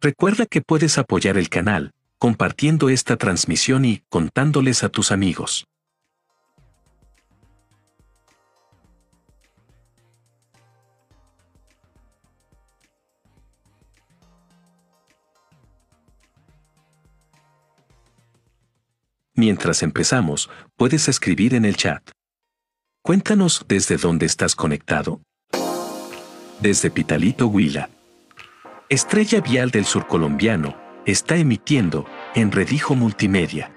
Recuerda que puedes apoyar el canal, compartiendo esta transmisión y contándoles a tus amigos. Mientras empezamos, puedes escribir en el chat. Cuéntanos desde dónde estás conectado. Desde Pitalito Huila. Estrella Vial del Sur Colombiano está emitiendo en Redijo Multimedia.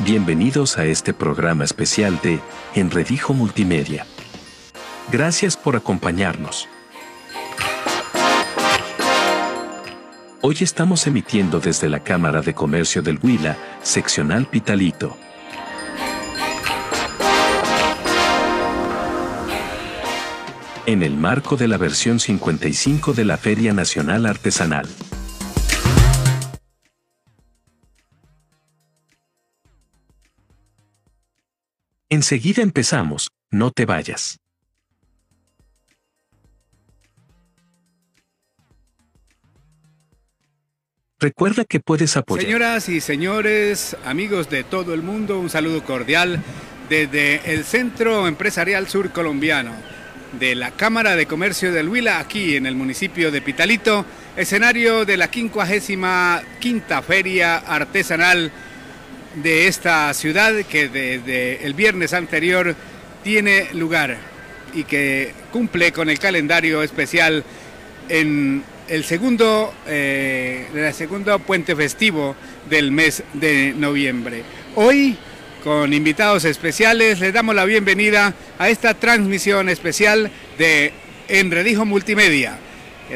Bienvenidos a este programa especial de Enredijo Multimedia. Gracias por acompañarnos. Hoy estamos emitiendo desde la Cámara de Comercio del Huila, seccional Pitalito. En el marco de la versión 55 de la Feria Nacional Artesanal. Enseguida empezamos, no te vayas. Recuerda que puedes apoyar. Señoras y señores, amigos de todo el mundo, un saludo cordial desde el Centro Empresarial Sur Colombiano de la Cámara de Comercio del Huila, aquí en el municipio de Pitalito, escenario de la 55 quinta Feria Artesanal de esta ciudad que desde el viernes anterior tiene lugar y que cumple con el calendario especial en el segundo, eh, el segundo puente festivo del mes de noviembre. Hoy, con invitados especiales, les damos la bienvenida a esta transmisión especial de Enredijo Multimedia,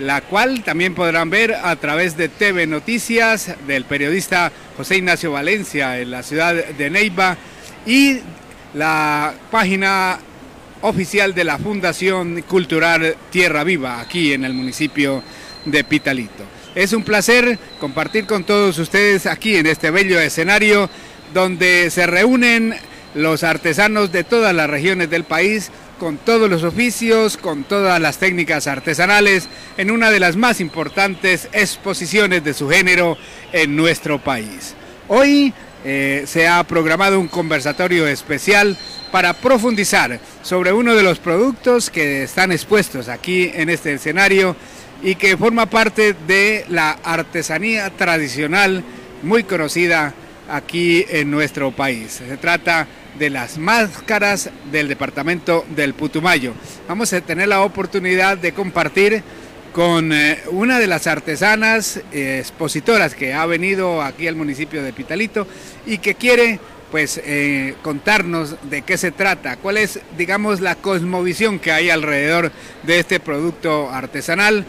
la cual también podrán ver a través de TV Noticias del periodista José Ignacio Valencia en la ciudad de Neiva y la página oficial de la Fundación Cultural Tierra Viva aquí en el municipio de Pitalito. Es un placer compartir con todos ustedes aquí en este bello escenario donde se reúnen los artesanos de todas las regiones del país con todos los oficios, con todas las técnicas artesanales, en una de las más importantes exposiciones de su género en nuestro país. Hoy eh, se ha programado un conversatorio especial para profundizar sobre uno de los productos que están expuestos aquí en este escenario y que forma parte de la artesanía tradicional muy conocida aquí en nuestro país. Se trata de las máscaras del departamento del Putumayo. Vamos a tener la oportunidad de compartir con eh, una de las artesanas eh, expositoras que ha venido aquí al municipio de Pitalito y que quiere pues eh, contarnos de qué se trata, cuál es digamos la cosmovisión que hay alrededor de este producto artesanal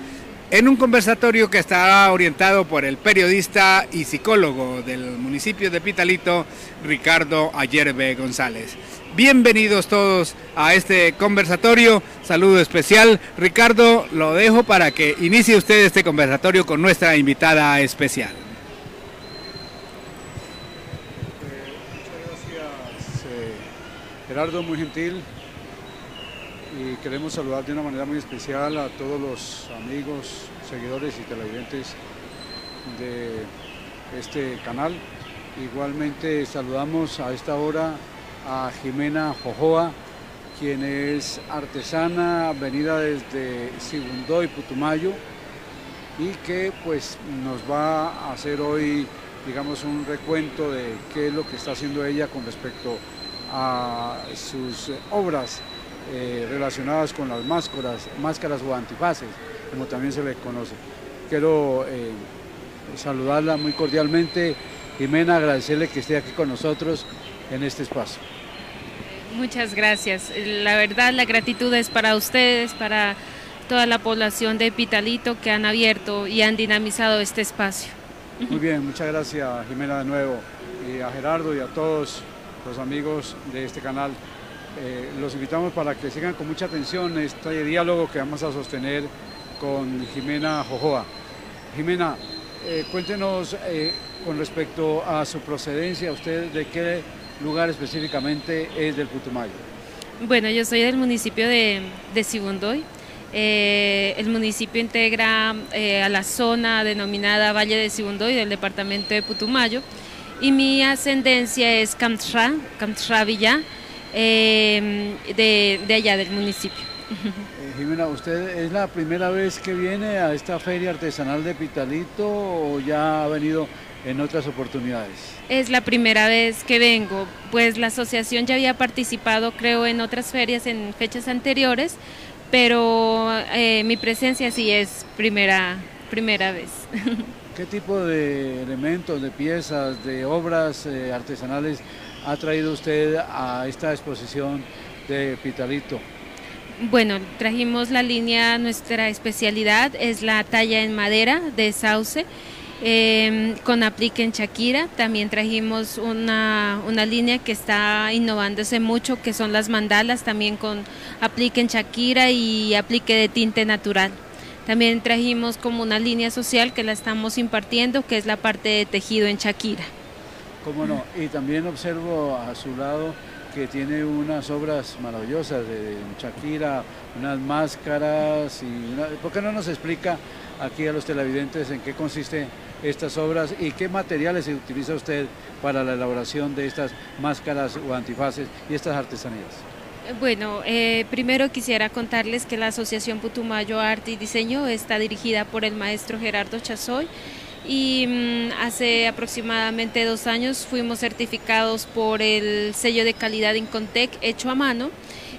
en un conversatorio que estará orientado por el periodista y psicólogo del municipio de Pitalito, Ricardo Ayerbe González. Bienvenidos todos a este conversatorio. Saludo especial. Ricardo, lo dejo para que inicie usted este conversatorio con nuestra invitada especial. muchas gracias, eh, Gerardo, muy gentil y queremos saludar de una manera muy especial a todos los amigos, seguidores y televidentes de este canal. Igualmente saludamos a esta hora a Jimena Jojoa, quien es artesana venida desde Sibundoy, Putumayo, y que pues nos va a hacer hoy digamos un recuento de qué es lo que está haciendo ella con respecto a sus obras eh, relacionadas con las máscaras, máscaras o antifaces, como también se le conoce. Quiero eh, saludarla muy cordialmente. Jimena, agradecerle que esté aquí con nosotros en este espacio. Muchas gracias. La verdad, la gratitud es para ustedes, para toda la población de Pitalito que han abierto y han dinamizado este espacio. Muy bien, muchas gracias Jimena de nuevo y a Gerardo y a todos los amigos de este canal. Eh, los invitamos para que sigan con mucha atención este diálogo que vamos a sostener con Jimena Jojoa. Jimena, eh, cuéntenos eh, con respecto a su procedencia, usted de qué lugar específicamente es del Putumayo. Bueno, yo soy del municipio de, de Sibundoy, el municipio integra a la zona denominada Valle de Sibundoy del departamento de Putumayo y mi ascendencia es Camtra, Camtra Villa, eh, de, de, allá del municipio. Jimena, ¿usted es la primera vez que viene a esta feria artesanal de Pitalito o ya ha venido en otras oportunidades? Es la primera vez que vengo, pues la asociación ya había participado creo en otras ferias en fechas anteriores, pero eh, mi presencia sí es primera, primera vez. ¿Qué tipo de elementos, de piezas, de obras eh, artesanales ha traído usted a esta exposición de Pitalito? Bueno, trajimos la línea, nuestra especialidad es la talla en madera de sauce, eh, con aplique en Shakira. También trajimos una, una, línea que está innovándose mucho, que son las mandalas, también con aplique en Shakira y aplique de tinte natural. También trajimos como una línea social que la estamos impartiendo, que es la parte de tejido en Shakira. ¿Cómo no? Y también observo a su lado que tiene unas obras maravillosas de Shakira, unas máscaras y. ¿por qué no nos explica aquí a los televidentes en qué consiste estas obras y qué materiales se utiliza usted para la elaboración de estas máscaras o antifaces y estas artesanías? Bueno, eh, primero quisiera contarles que la Asociación Putumayo Arte y Diseño está dirigida por el maestro Gerardo Chazoy y mm, hace aproximadamente dos años fuimos certificados por el sello de calidad Incontec hecho a mano.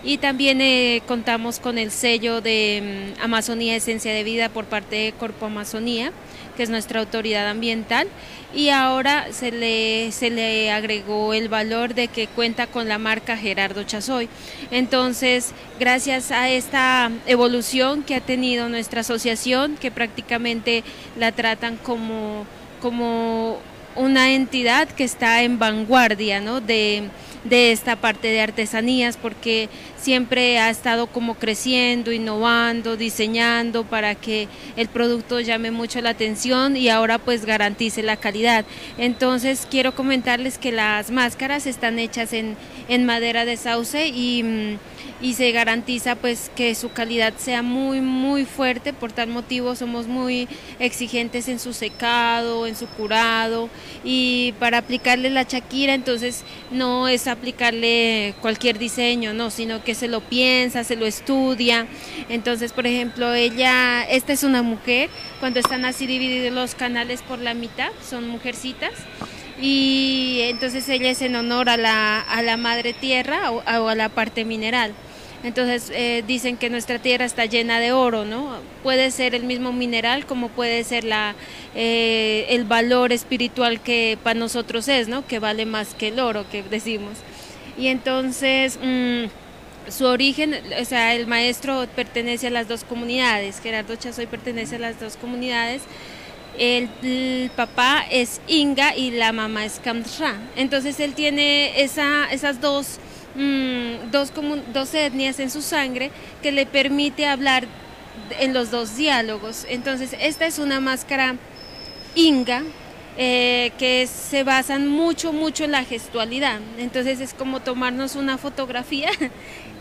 Y también eh, contamos con el sello de mm, Amazonía Esencia de Vida por parte de Corpo Amazonía, que es nuestra autoridad ambiental, y ahora se le, se le agregó el valor de que cuenta con la marca Gerardo Chazoy. Entonces, gracias a esta evolución que ha tenido nuestra asociación, que prácticamente la tratan como, como una entidad que está en vanguardia ¿no? de de esta parte de artesanías porque siempre ha estado como creciendo, innovando, diseñando para que el producto llame mucho la atención y ahora pues garantice la calidad. Entonces quiero comentarles que las máscaras están hechas en, en madera de sauce y mm, y se garantiza pues que su calidad sea muy muy fuerte, por tal motivo somos muy exigentes en su secado, en su curado y para aplicarle la chaquira entonces no es aplicarle cualquier diseño, no, sino que se lo piensa, se lo estudia. Entonces, por ejemplo, ella, esta es una mujer, cuando están así divididos los canales por la mitad, son mujercitas y entonces ella es en honor a la, a la madre tierra o, a la parte mineral. Entonces eh, dicen que nuestra tierra está llena de oro, ¿no? Puede ser el mismo mineral como puede ser la, eh, el valor espiritual que para nosotros es, ¿no? Que vale más que el oro que decimos. Y entonces mm, su origen, o sea, el maestro pertenece a las dos comunidades, Gerardo Chazoy pertenece a las dos comunidades. El, papá es Inga y la mamá es Kamsra. Entonces él tiene esa, esas dos Mm, dos, dos etnias en su sangre que le permite hablar en los dos diálogos. Entonces, esta es una máscara inga eh, que se basan mucho, mucho en la gestualidad. Entonces es como tomarnos una fotografía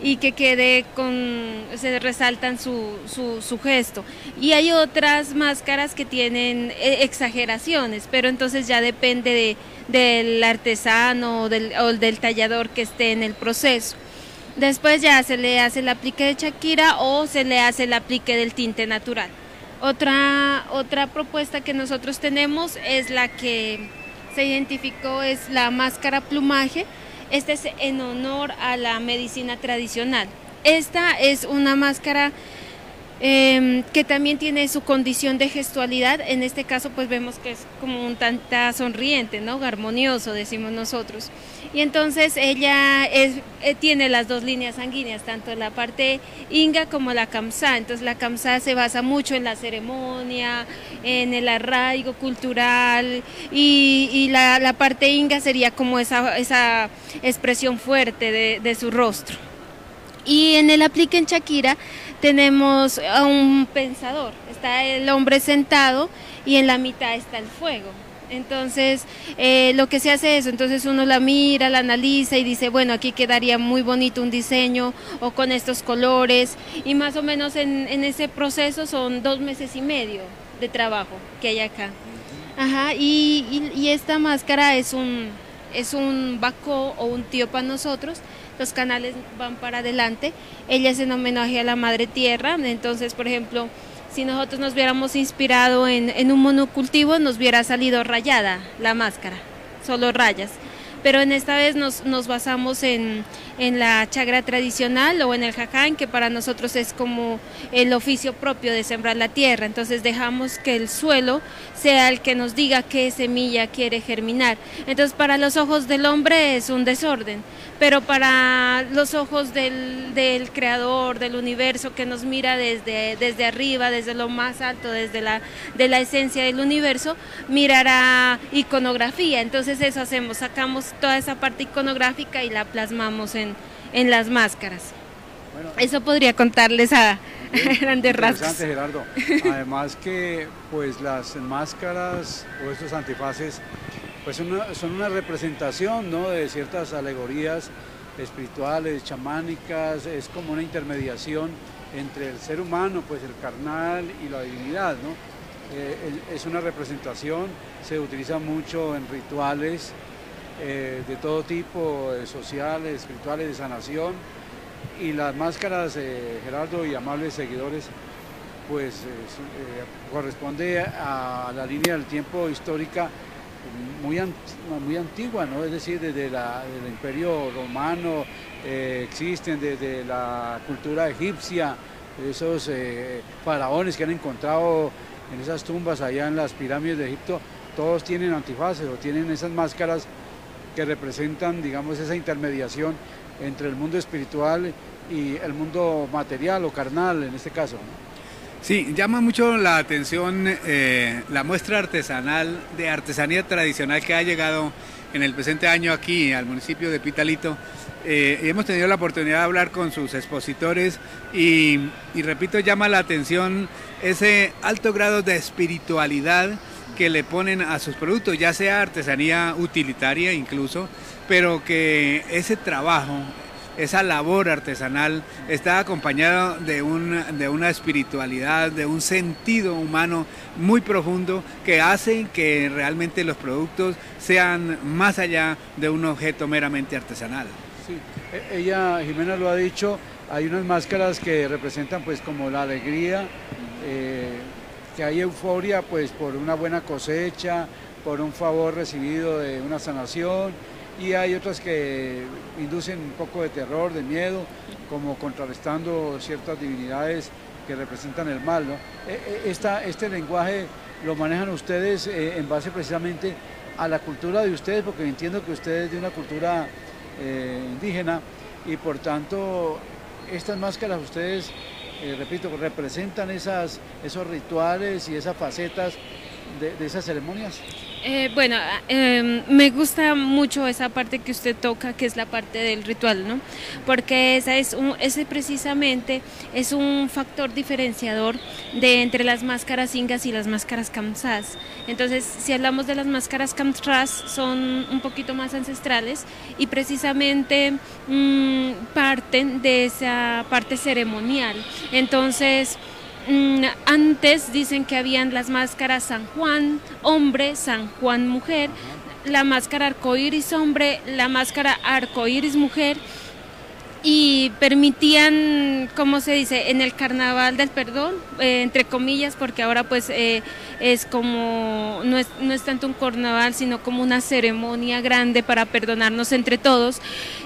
y que quede con, se resaltan su, su, gesto. Y hay otras máscaras que tienen eh, exageraciones, pero entonces ya depende de, del artesano o del, o del tallador que esté en el proceso. Después ya se le hace el aplique de Shakira o se le hace el aplique del tinte natural. Otra, otra propuesta que nosotros tenemos es la que se identificó, es la máscara plumaje. Este es en honor a la medicina tradicional. Esta es una máscara Em, que también tiene su condición de gestualidad, en este caso pues vemos que es como un tanta sonriente, ¿no? Armonioso, decimos nosotros. Y entonces ella eh, tiene las dos líneas sanguíneas, tanto la parte inga como la kamsa. Entonces la kamsa se basa mucho en la ceremonia, en el arraigo cultural y, la, parte inga sería como esa, esa expresión fuerte de, de su rostro. Y en el aplique en Shakira tenemos a un pensador, está el hombre sentado y en la mitad está el fuego. Entonces, eh, lo que se hace es, entonces uno la mira, la analiza y dice, bueno, aquí quedaría muy bonito un diseño o con estos colores. Y más o menos en, ese proceso son dos meses y medio de trabajo que hay acá. Ajá, y, esta máscara es un, es un baco o un tío para nosotros. Los canales van para adelante. Ella es en homenaje a la Madre Tierra. Entonces, por ejemplo, si nosotros nos hubiéramos inspirado en, un monocultivo, nos hubiera salido rayada la máscara, solo rayas. Pero en esta vez nos, nos basamos en, en la chagra tradicional o en el jaján, que para nosotros es como el oficio propio de sembrar la tierra. Entonces dejamos que el suelo sea el que nos diga qué semilla quiere germinar. Entonces para los ojos del hombre es un desorden, pero para los ojos del, del creador, del universo que nos mira desde, desde arriba, desde lo más alto, desde la, de la esencia del universo, mirará iconografía. Entonces eso hacemos, sacamos toda esa parte iconográfica y la plasmamos en, en las máscaras. Eso podría contarles a grandes rasgos. Gerardo. Además que pues las máscaras o estos antifaces pues son una representación ¿no? de ciertas alegorías espirituales, chamánicas, es como una intermediación entre el ser humano, pues el carnal y la divinidad, ¿no? Eh, es una representación, se utiliza mucho en rituales, eh, de todo tipo, eh, sociales, espirituales, de sanación. Y las máscaras, eh, Gerardo y amables seguidores, pues corresponde a la línea del tiempo histórica muy, muy antigua, ¿no? es decir, desde la, el imperio romano, existen desde la cultura egipcia, esos faraones que han encontrado en esas tumbas allá en las pirámides de Egipto, todos tienen antifaces o tienen esas máscaras que representan, digamos, esa intermediación entre el mundo espiritual y el mundo material o carnal en este caso. Sí, llama mucho la atención eh, la muestra artesanal de artesanía tradicional que ha llegado en el presente año aquí al municipio de Pitalito. Eh, hemos tenido la oportunidad de hablar con sus expositores y, y repito, llama la atención ese alto grado de espiritualidad que le ponen a sus productos, ya sea artesanía utilitaria incluso, pero que ese trabajo, esa labor artesanal está acompañado de, de una espiritualidad, de un sentido humano muy profundo que hace que realmente los productos sean más allá de un objeto meramente artesanal. Sí, e, ella, Jimena lo ha dicho, hay unas máscaras que representan pues como la alegría, eh, que hay euforia pues por una buena cosecha, por un favor recibido de una sanación y hay otras que inducen un poco de terror, de miedo, como contrarrestando ciertas divinidades que representan el mal. ¿no? E, e, este lenguaje lo manejan ustedes eh, en base precisamente a la cultura de ustedes, porque entiendo que ustedes de una cultura eh, indígena y por tanto estas máscaras ustedes eh, repito, representan esas, esos rituales y esas facetas de, esas ceremonias? Eh, bueno, em, me gusta mucho esa parte que usted toca, que es la parte del ritual, ¿no? Porque esa es un, ese precisamente es un factor diferenciador de entre las máscaras ingas y las máscaras kamsas. Entonces, si hablamos de las máscaras kamsas, son un poquito más ancestrales y precisamente mm, parten de esa parte ceremonial. Entonces, antes dicen que habían las máscaras San Juan hombre, San Juan mujer, la máscara arcoíris hombre, la máscara arcoíris mujer y permitían, ¿cómo se dice?, en el carnaval del perdón, eh, entre comillas, porque ahora pues eh, es como, no es, no es tanto un carnaval, sino como una ceremonia grande para perdonarnos entre todos.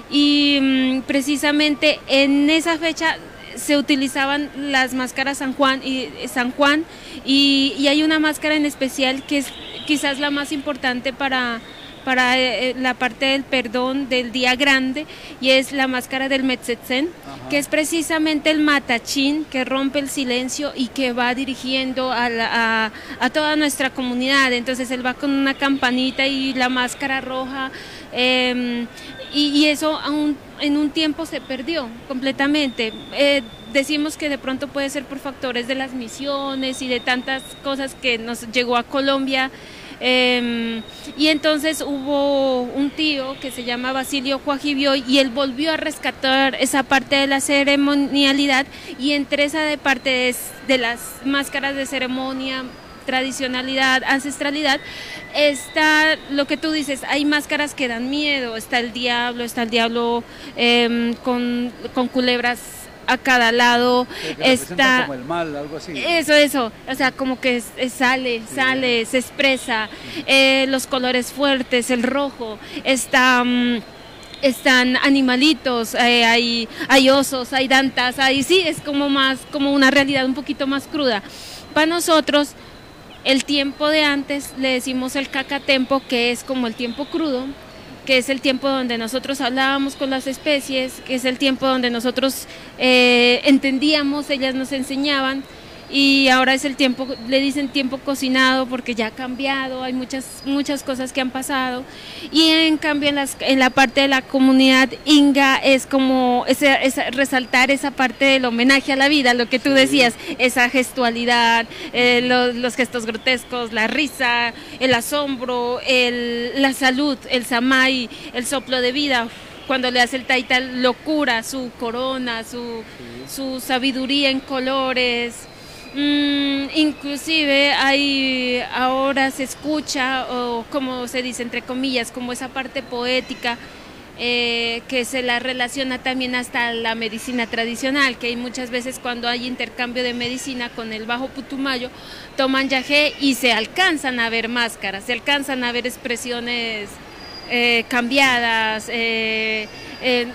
Y mm, precisamente en esa fecha se utilizaban las máscaras San Juan y San Juan y, hay una máscara en especial que es quizás la más importante para para eh, la parte del perdón del día grande y es la máscara del Metzetzen, que es precisamente el matachín que rompe el silencio y que va dirigiendo a, a, toda nuestra comunidad. Entonces él va con una campanita y la máscara roja. Em, y, eso aún en un tiempo se perdió completamente. Eh, decimos que de pronto puede ser por factores de las misiones y de tantas cosas que nos llegó a Colombia Em, y entonces hubo un tío que se llama Basilio Juajibio y él volvió a rescatar esa parte de la ceremonialidad y entre esa de parte de las máscaras de ceremonia tradicionalidad, ancestralidad, está lo que tú dices, hay máscaras que dan miedo, está el diablo, está el diablo em, con, con culebras a cada lado está como el mal, algo así. Eso, eso, o sea, como que sale, sale, se expresa, eh, los colores fuertes, el rojo, está... Mm, están animalitos, eh, hay, hay osos, hay dantas, hay, sí, es como más, como una realidad un poquito más cruda. Para nosotros, el tiempo de antes le decimos el cacatempo, que es como el tiempo crudo, que es el tiempo donde nosotros hablábamos con las especies, que es el tiempo donde nosotros eh, entendíamos, ellas nos enseñaban y ahora es el tiempo, le dicen tiempo cocinado porque ya ha cambiado, hay muchas, muchas cosas que han pasado. Y en cambio en, las, en la parte de la comunidad Inga es como ese, resaltar esa parte del homenaje a la vida, lo que tú decías, esa gestualidad, eh, los, gestos grotescos, la risa, el asombro, el, la salud, el samay, el soplo de vida. Cuando le hace el taita locura, su corona, su, su sabiduría en colores, Mm, inclusive hay ahora se escucha o como se dice entre comillas como esa parte poética eh, que se la relaciona también hasta la medicina tradicional, que hay muchas veces cuando hay intercambio de medicina con el Bajo Putumayo, toman yagé y se alcanzan a ver máscaras, se alcanzan a ver expresiones eh, cambiadas, eh,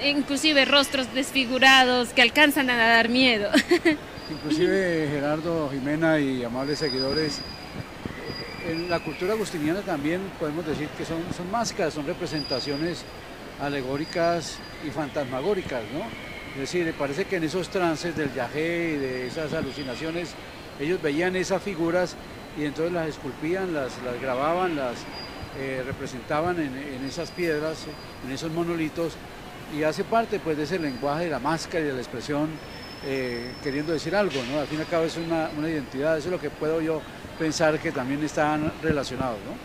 inclusive rostros desfigurados que alcanzan a dar miedo. Inclusive Gerardo, Jimena y amables seguidores, en la cultura agustiniana también podemos decir que son, son máscaras, son representaciones alegóricas y fantasmagóricas, ¿no? Es decir, parece que en esos trances del yajé y de esas alucinaciones, ellos veían esas figuras y entonces las esculpían, las, grababan, las eh, representaban en, en, esas piedras, en esos monolitos, y hace parte pues de ese lenguaje de la máscara y de la expresión eh, queriendo decir algo, ¿no? Al fin y al cabo es una, identidad, eso es lo que puedo yo pensar que también están relacionados, ¿no?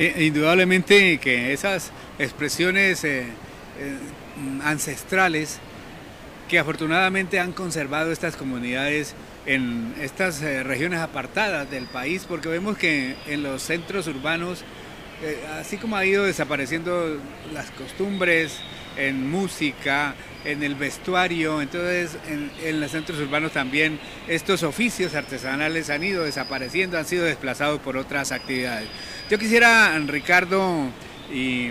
Eh, indudablemente que esas expresiones eh, ancestrales que afortunadamente han conservado estas comunidades en estas regiones apartadas del país, porque vemos que en los centros urbanos, así como ha ido desapareciendo las costumbres en música, en el vestuario, entonces en, los centros urbanos también estos oficios artesanales han ido desapareciendo, han sido desplazados por otras actividades. Yo quisiera, Ricardo y,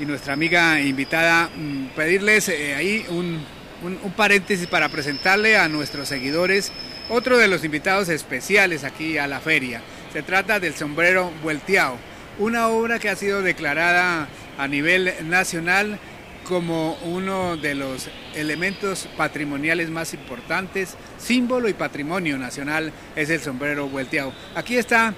nuestra amiga invitada, mm, pedirles eh, ahí un, un paréntesis para presentarle a nuestros seguidores otro de los invitados especiales aquí a la feria. Se trata del sombrero vuelteado, una obra que ha sido declarada a nivel nacional como uno de los elementos patrimoniales más importantes, símbolo y patrimonio nacional es el sombrero vuelteado. Aquí está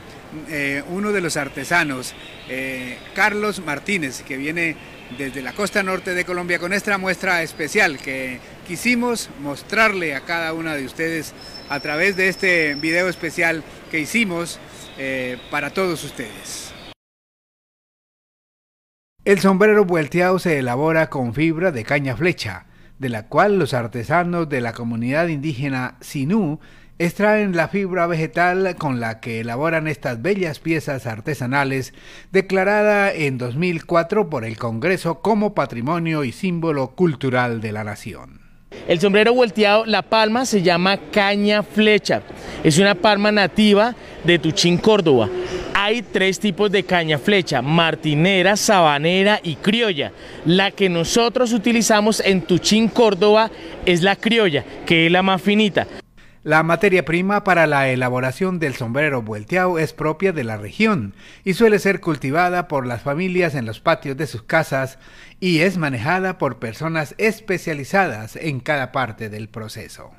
eh, uno de los artesanos, eh, Carlos Martínez, que viene desde la costa norte de Colombia con esta muestra especial que quisimos mostrarle a cada una de ustedes a través de este video especial que hicimos eh, para todos ustedes. El sombrero vuelteado se elabora con fibra de caña flecha, de la cual los artesanos de la comunidad indígena Sinú extraen la fibra vegetal con la que elaboran estas bellas piezas artesanales, declarada en 2004 por el Congreso como Patrimonio y Símbolo Cultural de la Nación. El sombrero volteado, la palma se llama caña flecha. Es una palma nativa de Tuchín, Córdoba. Hay tres tipos de caña flecha, martinera, sabanera y criolla. La que nosotros utilizamos en Tuchín, Córdoba es la criolla, que es la más finita. La materia prima para la elaboración del sombrero vuelteado es propia de la región y suele ser cultivada por las familias en los patios de sus casas y es manejada por personas especializadas en cada parte del proceso.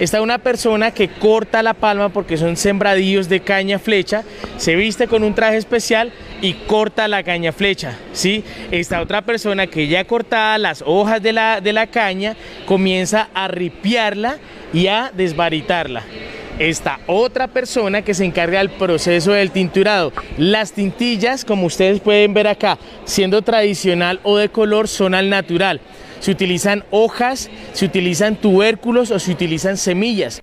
Está una persona que corta la palma porque son sembradillos de caña flecha, se viste con un traje especial y corta la caña flecha. ¿sí? Está otra persona que ya cortada las hojas de la, de la caña comienza a ripiarla y a desbaritarla. está otra persona que se encarga del proceso del tinturado. Las tintillas, como ustedes pueden ver acá, siendo tradicional o de color, son al natural. Se utilizan hojas, se utilizan tubérculos o se utilizan semillas.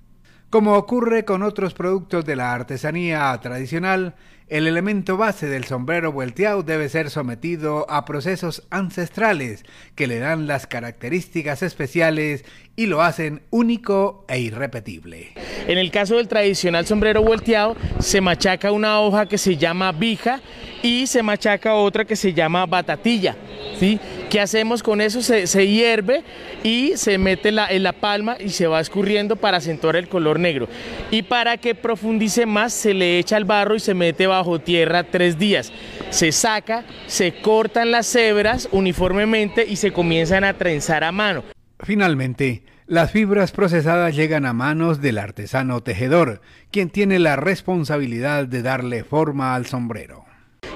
Como ocurre con otros productos de la artesanía tradicional, el elemento base del sombrero vuelteado debe ser sometido a procesos ancestrales que le dan las características especiales y lo hacen único e irrepetible. En el caso del tradicional sombrero volteado, se machaca una hoja que se llama vija y se machaca otra que se llama batatilla. ¿sí? ¿Qué hacemos con eso? Se, hierve y se mete en la palma y se va escurriendo para acentuar el color negro. Y para que profundice más, se le echa el barro y se mete bajo tierra tres días. Se saca, se cortan las hebras uniformemente y se comienzan a trenzar a mano. Finalmente, las fibras procesadas llegan a manos del artesano tejedor, quien tiene la responsabilidad de darle forma al sombrero.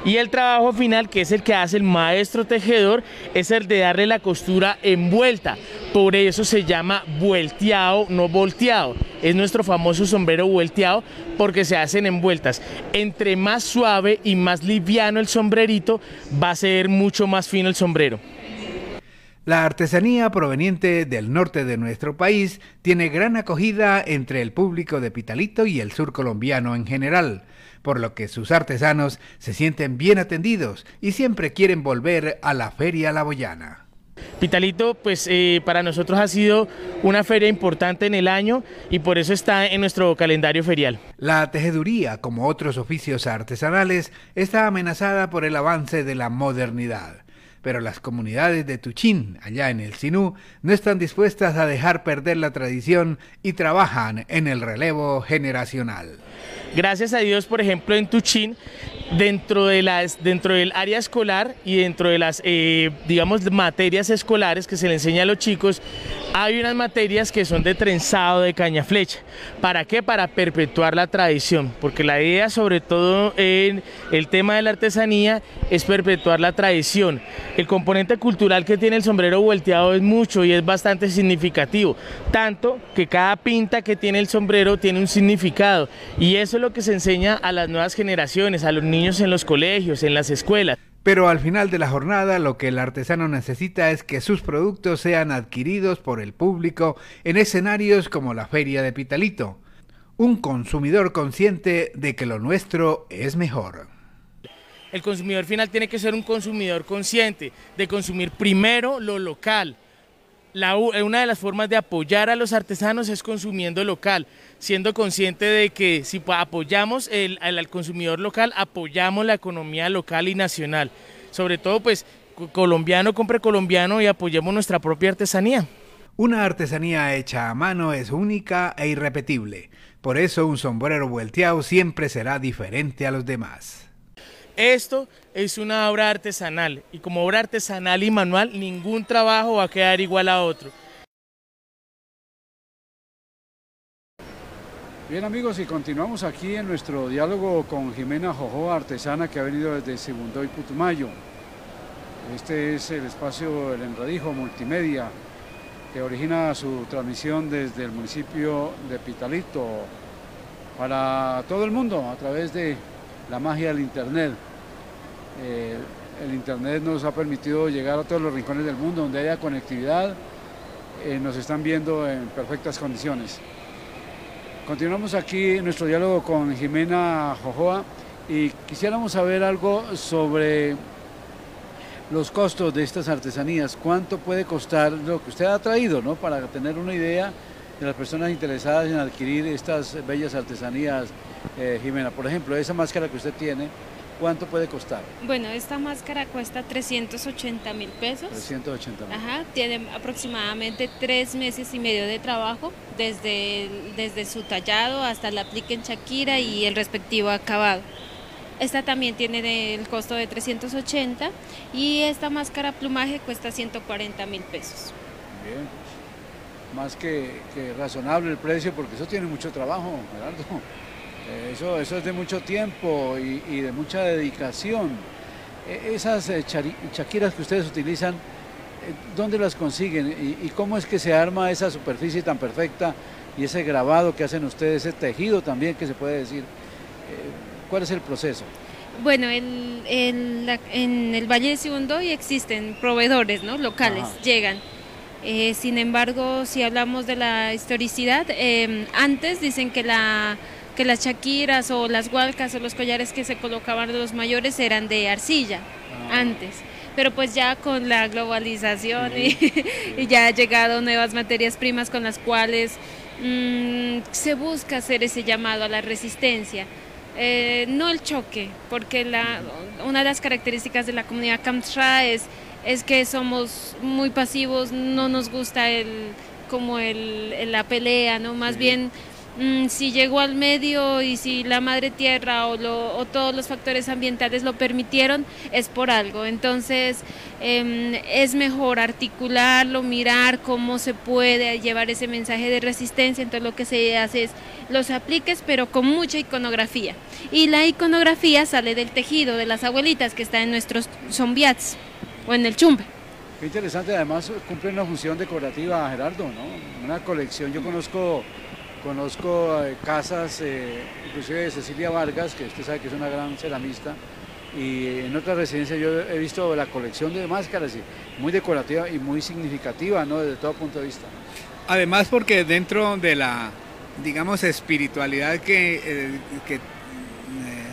Y el trabajo final, que es el que hace el maestro tejedor, es el de darle la costura envuelta. Por eso se llama vuelteado, no volteado. Es nuestro famoso sombrero vuelteado porque se hacen envueltas. Entre más suave y más liviano el sombrerito, va a ser mucho más fino el sombrero. La artesanía proveniente del norte de nuestro país tiene gran acogida entre el público de Pitalito y el sur colombiano en general por lo que sus artesanos se sienten bien atendidos y siempre quieren volver a la Feria La Boyana. Pitalito, pues eh, para nosotros ha sido una feria importante en el año y por eso está en nuestro calendario ferial. La tejeduría, como otros oficios artesanales, está amenazada por el avance de la modernidad pero las comunidades de Tuchín, allá en el Sinú, no están dispuestas a dejar perder la tradición y trabajan en el relevo generacional. Gracias a Dios, por ejemplo, en Tuchín, dentro, de las, dentro del área escolar y dentro de las, eh, digamos, materias escolares que se le enseña a los chicos, hay unas materias que son de trenzado de caña flecha. ¿Para qué? Para perpetuar la tradición, porque la idea, sobre todo en el tema de la artesanía, es perpetuar la tradición. El componente cultural que tiene el sombrero volteado es mucho y es bastante significativo, tanto que cada pinta que tiene el sombrero tiene un significado y eso es lo que se enseña a las nuevas generaciones, a los niños en los colegios, en las escuelas. Pero al final de la jornada lo que el artesano necesita es que sus productos sean adquiridos por el público en escenarios como la Feria de Pitalito. Un consumidor consciente de que lo nuestro es mejor. El consumidor final tiene que ser un consumidor consciente de consumir primero lo local. una de las formas de apoyar a los artesanos es consumiendo local, siendo consciente de que si apoyamos al consumidor local, apoyamos la economía local y nacional. Sobre todo, pues, colombiano compre colombiano y apoyemos nuestra propia artesanía. Una artesanía hecha a mano es única e irrepetible. Por eso un sombrero vuelteado siempre será diferente a los demás. Esto es una obra artesanal y como obra artesanal y manual ningún trabajo va a quedar igual a otro. Bien amigos, y continuamos aquí en nuestro diálogo con Jimena Jojo, artesana que ha venido desde Segundo y Putumayo. Este es el espacio El Enradijo Multimedia, que origina su transmisión desde el municipio de Pitalito para todo el mundo a través de la magia del Internet. Eh, el Internet nos ha permitido llegar a todos los rincones del mundo donde haya conectividad, eh, nos están viendo en perfectas condiciones. Continuamos aquí nuestro diálogo con Jimena Jojoa y quisiéramos saber algo sobre los costos de estas artesanías. ¿Cuánto puede costar lo que usted ha traído, ¿no? para tener una idea de las personas interesadas en adquirir estas bellas artesanías, eh, Jimena? Por ejemplo, esa máscara que usted tiene, ¿Cuánto puede costar? Bueno, esta máscara cuesta 380 mil pesos. 380 mil. Ajá, tiene aproximadamente tres meses y medio de trabajo, desde, desde su tallado hasta la aplique en Shakira y el respectivo acabado. Esta también tiene el costo de 380 y esta máscara plumaje cuesta 140 mil pesos. Bien, más que, que razonable el precio porque eso tiene mucho trabajo, Gerardo. Eh, eso, eso es de mucho tiempo y, de mucha dedicación. E, esas eh, chaquiras que ustedes utilizan, eh, ¿dónde las consiguen y, cómo es que se arma esa superficie tan perfecta y ese grabado que hacen ustedes, ese tejido también que se puede decir. ¿Cuál es el proceso? Bueno, en el Valle de Sibundoy existen proveedores ¿no? locales, llegan. Eh, sin embargo, si hablamos de la historicidad, antes dicen que, la, que las chaquiras o las hualcas o los collares que se colocaban los mayores eran de arcilla, ah. antes. Pero pues ya con la globalización y, ya han llegado nuevas materias primas con las cuales mm, se busca hacer ese llamado a la resistencia. Eh, no el choque, porque la, una de las características de la comunidad Kamsra es, es que somos muy pasivos, no nos gusta el, como el, la pelea, ¿no? Más bien Mm, si llegó al medio y si la madre tierra o, todos los factores ambientales lo permitieron, es por algo. Entonces em, es mejor articularlo, mirar cómo se puede llevar ese mensaje de resistencia. Entonces lo que se hace es los apliques, pero con mucha iconografía. Y la iconografía sale del tejido de las abuelitas que está en nuestros zombiats o en el chumbe. Qué interesante, además cumple una función decorativa, Gerardo, ¿no? Una colección, yo conozco Conozco eh, casas, eh, inclusive de Cecilia Vargas, que usted sabe que es una gran ceramista, y en otra residencia yo he visto la colección de máscaras, muy decorativa y muy significativa, ¿no? Desde todo punto de vista. Además porque dentro de la, digamos, espiritualidad que, eh, que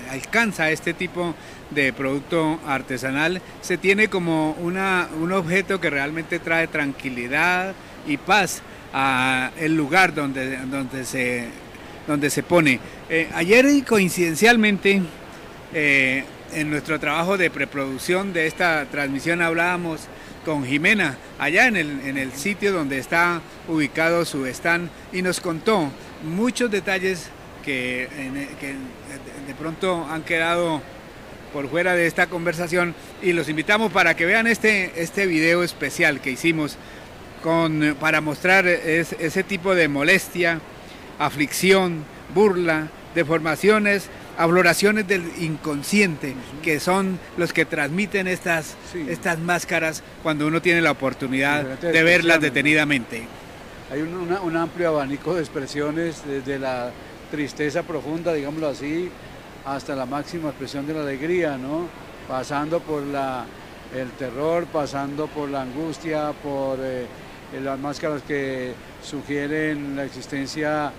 alcanza este tipo de producto artesanal, se tiene como una, un objeto que realmente trae tranquilidad y paz a el lugar donde, donde, se, donde se pone. Eh, ayer coincidencialmente eh, en nuestro trabajo de preproducción de esta transmisión hablábamos con Jimena allá en el, en el sitio donde está ubicado su stand y nos contó muchos detalles que, que de pronto han quedado por fuera de esta conversación y los invitamos para que vean este, este video especial que hicimos con, para mostrar ese tipo de molestia, aflicción, burla, deformaciones, afloraciones del inconsciente, que son los que transmiten estas, estas máscaras cuando uno tiene la oportunidad de verlas detenidamente. Hay un, un, amplio abanico de expresiones, desde la tristeza profunda, digámoslo así, hasta la máxima expresión de la alegría, ¿no? pasando por la, el terror, pasando por la angustia, por... Eh, eh, las máscaras que sugieren la existencia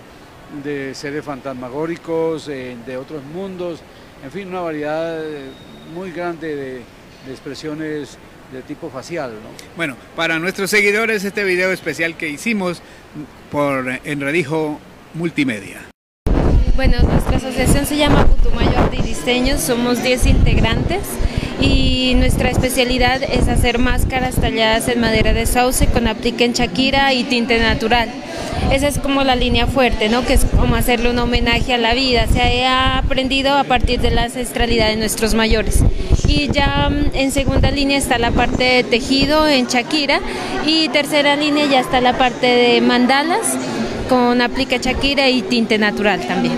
de seres fantasmagóricos, eh, de otros mundos, en fin, una variedad eh, muy grande de, expresiones de tipo facial. Bueno, para nuestros seguidores este video especial que hicimos por Enredijo Multimedia. Bueno, nuestra asociación se llama Putumayo Arte y Diseño, somos 10 integrantes y nuestra especialidad es hacer máscaras talladas en madera de sauce con aplique en Shakira y tinte natural. Esa es como la línea fuerte, ¿no? que es como hacerle un homenaje a la vida. Se ha aprendido a partir de la ancestralidad de nuestros mayores. Y ya mm, en segunda línea está la parte de tejido en Shakira y tercera línea ya está la parte de mandalas con aplique Shakira y tinte natural también.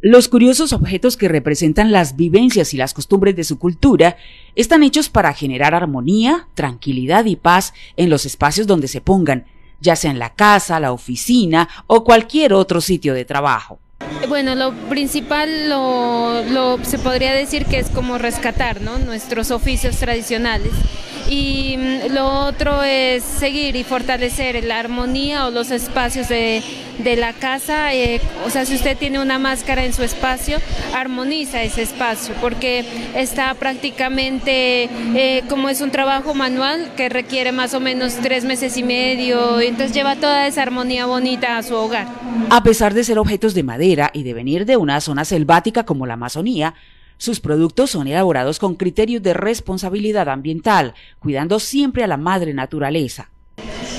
Los curiosos objetos que representan las vivencias y las costumbres de su cultura están hechos para generar armonía, tranquilidad y paz en los espacios donde se pongan, ya sea en la casa, la oficina o cualquier otro sitio de trabajo. Bueno, lo principal lo, se podría decir que es como rescatar nuestros oficios tradicionales y mm, lo otro es seguir y fortalecer la armonía o los espacios de, la casa. Eh, o sea, si usted tiene una máscara en su espacio, armoniza ese espacio porque está prácticamente eh, como es un trabajo manual que requiere más o menos tres meses y medio, entonces lleva toda esa armonía bonita a su hogar. A pesar de ser objetos de madera y de venir de una zona selvática como la Amazonía, sus productos son elaborados con criterios de responsabilidad ambiental, cuidando siempre a la madre naturaleza.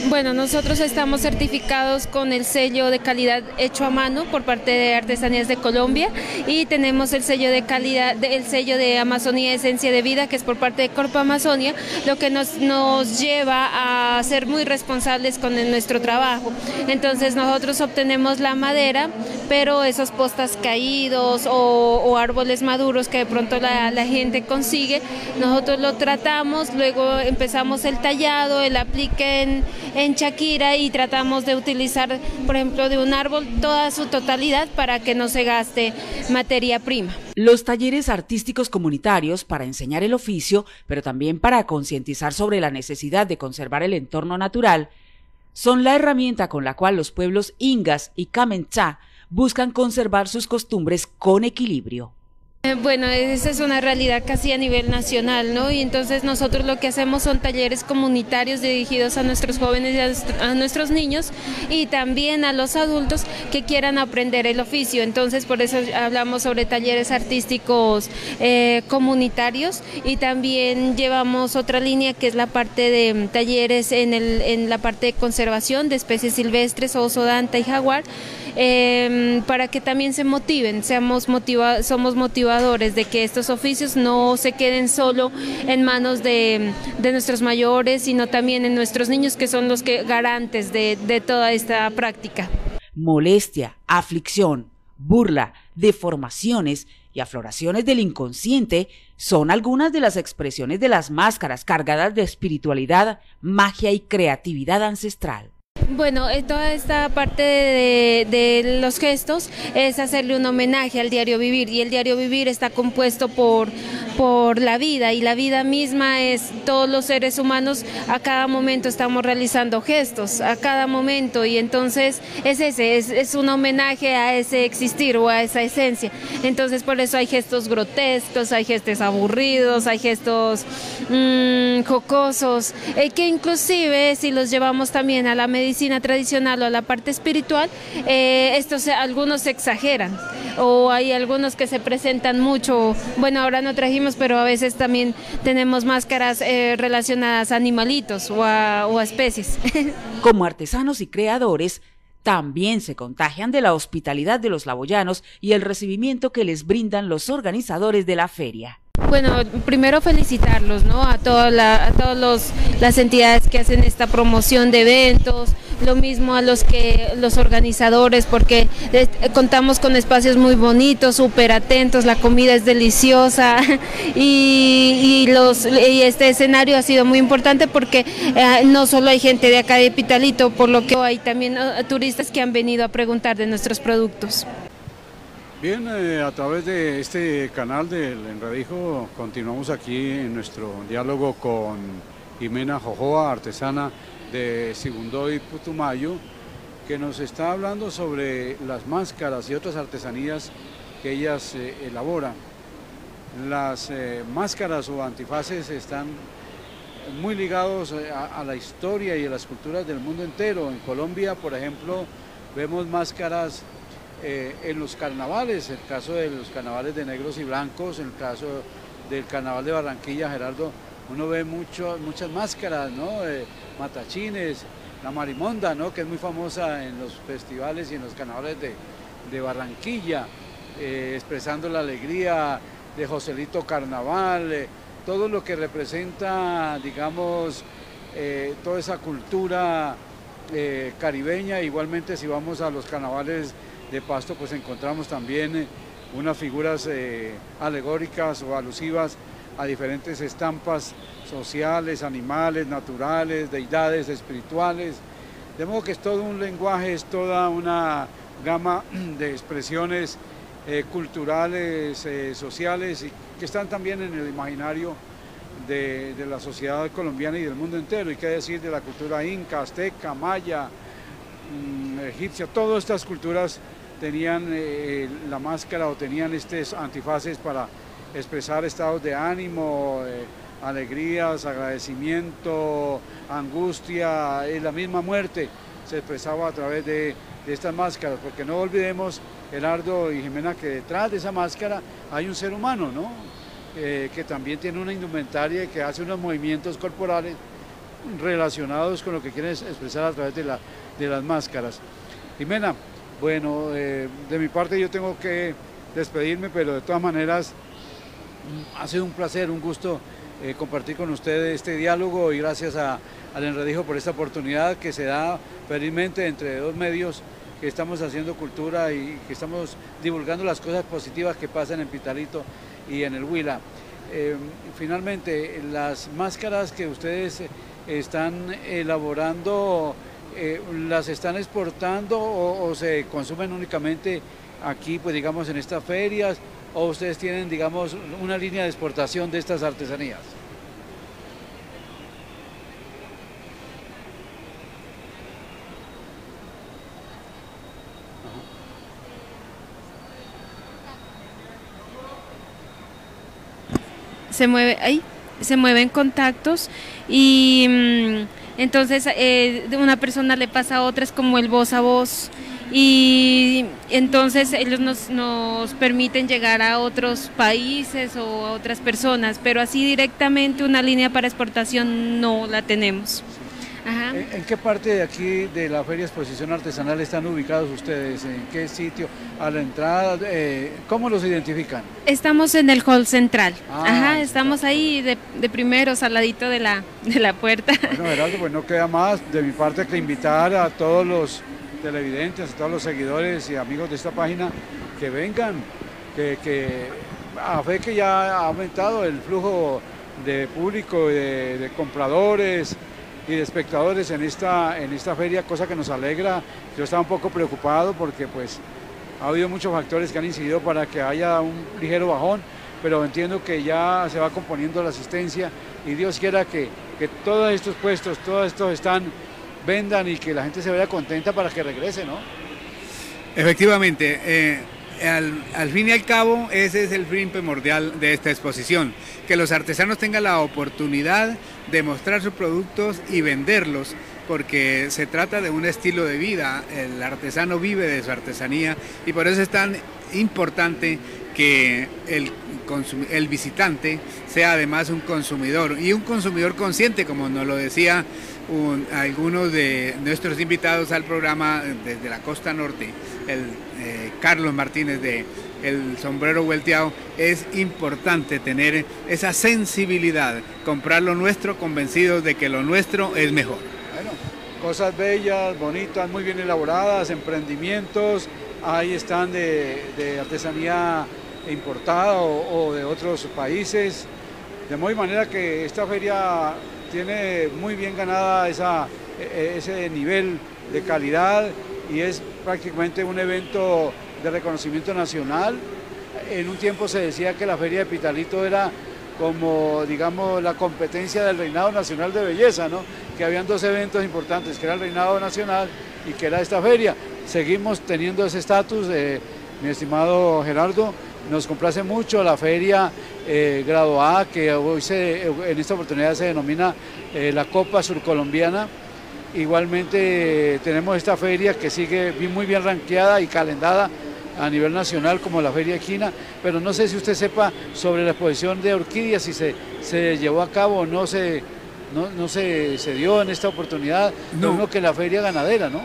Bueno, nosotros estamos certificados con el sello de calidad hecho a mano por parte de Artesanías de Colombia y tenemos el sello de calidad, el sello de Amazonía Esencia de Vida, que es por parte de Corpo Amazonia, lo que nos, nos lleva a ser muy responsables con nuestro trabajo. Entonces nosotros obtenemos la madera, pero esos postas caídos o, árboles maduros que de pronto la, la gente consigue, nosotros lo tratamos, luego empezamos el tallado, el aplique en en Shakira y tratamos de utilizar, por ejemplo, de un árbol toda su totalidad para que no se gaste materia prima. Los talleres artísticos comunitarios para enseñar el oficio, pero también para concientizar sobre la necesidad de conservar el entorno natural, son la herramienta con la cual los pueblos ingas y kamenchá buscan conservar sus costumbres con equilibrio. Eh, bueno, esa es una realidad casi a nivel nacional, ¿no? Y entonces nosotros lo que hacemos son talleres comunitarios dirigidos a nuestros jóvenes y a, nuestros niños y también a los adultos que quieran aprender el oficio. Entonces por eso hablamos sobre talleres artísticos eh, comunitarios y también llevamos otra línea que es la parte de talleres en, el, en la parte de conservación de especies silvestres, oso, danta y jaguar Em, para que también se motiven, seamos somos motivadores de que estos oficios no se queden solo en manos de, nuestros mayores, sino también en nuestros niños que son los que garantes de, de toda esta práctica. Molestia, aflicción, burla, deformaciones y afloraciones del inconsciente son algunas de las expresiones de las máscaras cargadas de espiritualidad, magia y creatividad ancestral. Bueno, eh, toda esta parte de, los gestos es hacerle un homenaje al diario vivir. Y el diario vivir está compuesto por, por la vida. Y la vida misma es todos los seres humanos. A cada momento estamos realizando gestos, a cada momento. Y entonces es ese, es, un homenaje a ese existir o a esa esencia. Entonces por eso hay gestos grotescos, hay gestos aburridos, hay gestos mm, jocosos, eh, que inclusive si los llevamos también a la medicina, tradicional o la parte espiritual, eh, estos algunos se exageran o hay algunos que se presentan mucho, bueno ahora no trajimos, pero a veces también tenemos máscaras eh, relacionadas a animalitos o o a especies. Como artesanos y creadores, también se contagian de la hospitalidad de los laboyanos y el recibimiento que les brindan los organizadores de la feria. Bueno, primero felicitarlos, ¿no? A, toda la, a todas las entidades que hacen esta promoción de eventos, lo mismo a los que los organizadores, porque eh, contamos con espacios muy bonitos, súper atentos, la comida es deliciosa y, los, y este escenario ha sido muy importante porque eh, no solo hay gente de acá de Pitalito, por lo que hay también eh, turistas que han venido a preguntar de nuestros productos. Bien, eh, a través de este canal del Enradijo continuamos aquí en nuestro diálogo con Jimena Jojoa, artesana de Sigundoy Putumayo, que nos está hablando sobre las máscaras y otras artesanías que ellas eh, elaboran. Las eh, máscaras o antifaces están muy ligados a, a la historia y a las culturas del mundo entero. En Colombia, por ejemplo, vemos máscaras eh, en los carnavales, el caso de los carnavales de negros y blancos, en el caso del carnaval de Barranquilla, Gerardo, uno ve mucho, muchas máscaras, ¿no? matachines, la marimonda, ¿no? Que es muy famosa en los festivales y en los carnavales de, Barranquilla, eh, expresando la alegría de Joselito Carnaval, eh, todo lo que representa, digamos, toda esa cultura caribeña, igualmente si vamos a los carnavales de Pasto, pues encontramos también eh, unas figuras eh, alegóricas o alusivas a diferentes estampas sociales, animales, naturales, deidades espirituales. De modo que es todo un lenguaje, es toda una gama de expresiones eh, culturales, sociales, y que están también en el imaginario de, la sociedad colombiana y del mundo entero. Y qué decir de la cultura inca, azteca, maya, mm, egipcia, todas estas culturas tenían eh, la máscara o tenían estos antifaces para expresar estados de ánimo, eh, alegrías, agradecimiento, angustia y la misma muerte se expresaba a través de, estas máscaras, porque no olvidemos, Gerardo y Jimena, que detrás de esa máscara hay un ser humano, ¿no? Eh, que también tiene una indumentaria y que hace unos movimientos corporales relacionados con lo que quieren expresar a través de las máscaras. Jimena, bueno, eh, de mi parte yo tengo que despedirme, pero de todas maneras ha sido un placer, un gusto eh, compartir con ustedes este diálogo y gracias al Enredijo por esta oportunidad que se da felizmente entre dos medios que estamos haciendo cultura y que estamos divulgando las cosas positivas que pasan en Pitalito y en el Huila. Eh, finalmente, las máscaras que ustedes están elaborando, eh, las están exportando o, se consumen únicamente aquí, pues digamos, en estas ferias, o ustedes tienen, digamos, una línea de exportación de estas artesanías. se mueve ahí se mueven contactos y mm, entonces eh, una persona le pasa a otra, es como el voz a voz y entonces ellos nos, nos permiten llegar a otros países o a otras personas, pero así directamente una línea para exportación no la tenemos. ¿En, qué parte de aquí de la Feria Exposición Artesanal están ubicados ustedes? ¿En qué sitio? ¿A la entrada? Eh, ¿Cómo los identifican? Estamos en el hall central. Ah, Ajá, estamos ahí de, de primeros al ladito de la, de la puerta. Bueno, Gerardo, pues no queda más de mi parte que invitar a todos los televidentes, a todos los seguidores y amigos de esta página que vengan, que, que a fe que ya ha aumentado el flujo de público, de, de compradores, y de espectadores en esta, en esta feria, cosa que nos alegra. Yo estaba un poco preocupado porque pues ha habido muchos factores que han incidido para que haya un ligero bajón, pero entiendo que ya se va componiendo la asistencia y Dios quiera que, que todos estos puestos, todos estos están, vendan y que la gente se vea contenta para que regrese, ¿no? Efectivamente. Eh, al, fin y al cabo, ese es el fin primordial de esta exposición, que los artesanos tengan la oportunidad de mostrar sus productos y venderlos, porque se trata de un estilo de vida, el artesano vive de su artesanía y por eso es tan importante que el, el visitante sea además un consumidor y un consumidor consciente, como nos lo decía algunos de nuestros invitados al programa desde la costa norte, eh, Carlos Martínez de El Sombrero Vuelteado, es importante tener esa sensibilidad, comprar lo nuestro convencidos de que lo nuestro es mejor. Bueno, cosas bellas, bonitas, muy bien elaboradas, emprendimientos, ahí están de, artesanía importada o, de otros países, de muy manera que esta feria tiene muy bien ganada esa, e, e, ese nivel de calidad y es prácticamente un evento de reconocimiento nacional. En un tiempo se decía que la Feria de Pitalito era como, digamos, la competencia del Reinado Nacional de Belleza, ¿no? Que habían dos eventos importantes, que era el Reinado Nacional y que era esta feria. Seguimos teniendo ese estatus, eh, mi estimado Gerardo, nos complace mucho la feria eh, grado A, que hoy se, en esta oportunidad se denomina eh, la Copa Surcolombiana. Igualmente tenemos esta feria que sigue muy bien ranqueada y calendada a nivel nacional como la Feria Equina, pero no sé si usted sepa sobre la exposición de orquídeas, si se, se llevó a cabo o no se, no, no se, se dio en esta oportunidad, no. que la feria ganadera, ¿no?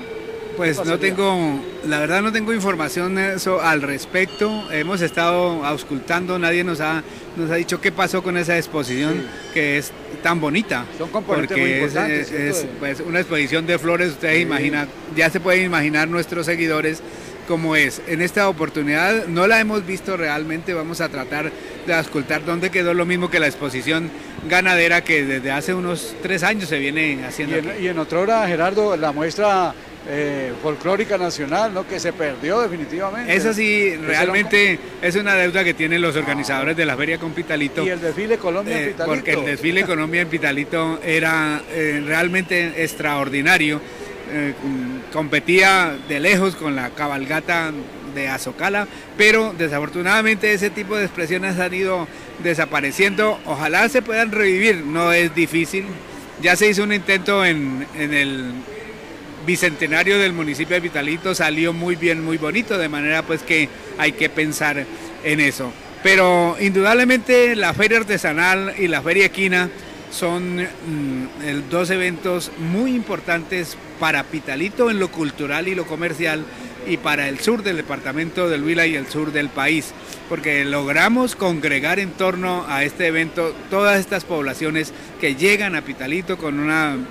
Pues no tengo, la verdad no tengo información eso al respecto. Hemos estado auscultando, nadie nos ha, nos ha dicho qué pasó con esa exposición que es tan bonita. Son componentes muy importantes. Es, pues, una exposición de flores, ustedes imaginan, ya se pueden imaginar nuestros seguidores cómo es. En esta oportunidad no la hemos visto realmente, vamos a tratar de auscultar dónde quedó lo mismo que la exposición ganadera que desde hace unos tres años se viene haciendo. Y en, y en otra hora, Gerardo, la muestra eh, folclórica nacional, ¿no? que se perdió definitivamente. Eso sí, realmente es una deuda que tienen los organizadores de la Feria con Pitalito. Y el desfile Colombia en eh, Pitalito. Porque el desfile Colombia en Pitalito era eh, realmente extraordinario. competía de lejos con la cabalgata de Azocala, pero desafortunadamente ese tipo de expresiones han ido desapareciendo. Ojalá se puedan revivir, no es difícil. Ya se hizo un intento en, en el bicentenario del municipio de Vitalito salió muy bien, muy bonito, de manera pues que hay que pensar en eso. Pero indudablemente la feria artesanal y la feria equina son mm, dos eventos muy importantes para Pitalito en lo cultural y lo comercial y para el sur del departamento del Huila y el sur del país, porque logramos congregar en torno a este evento todas estas poblaciones que llegan a Pitalito con un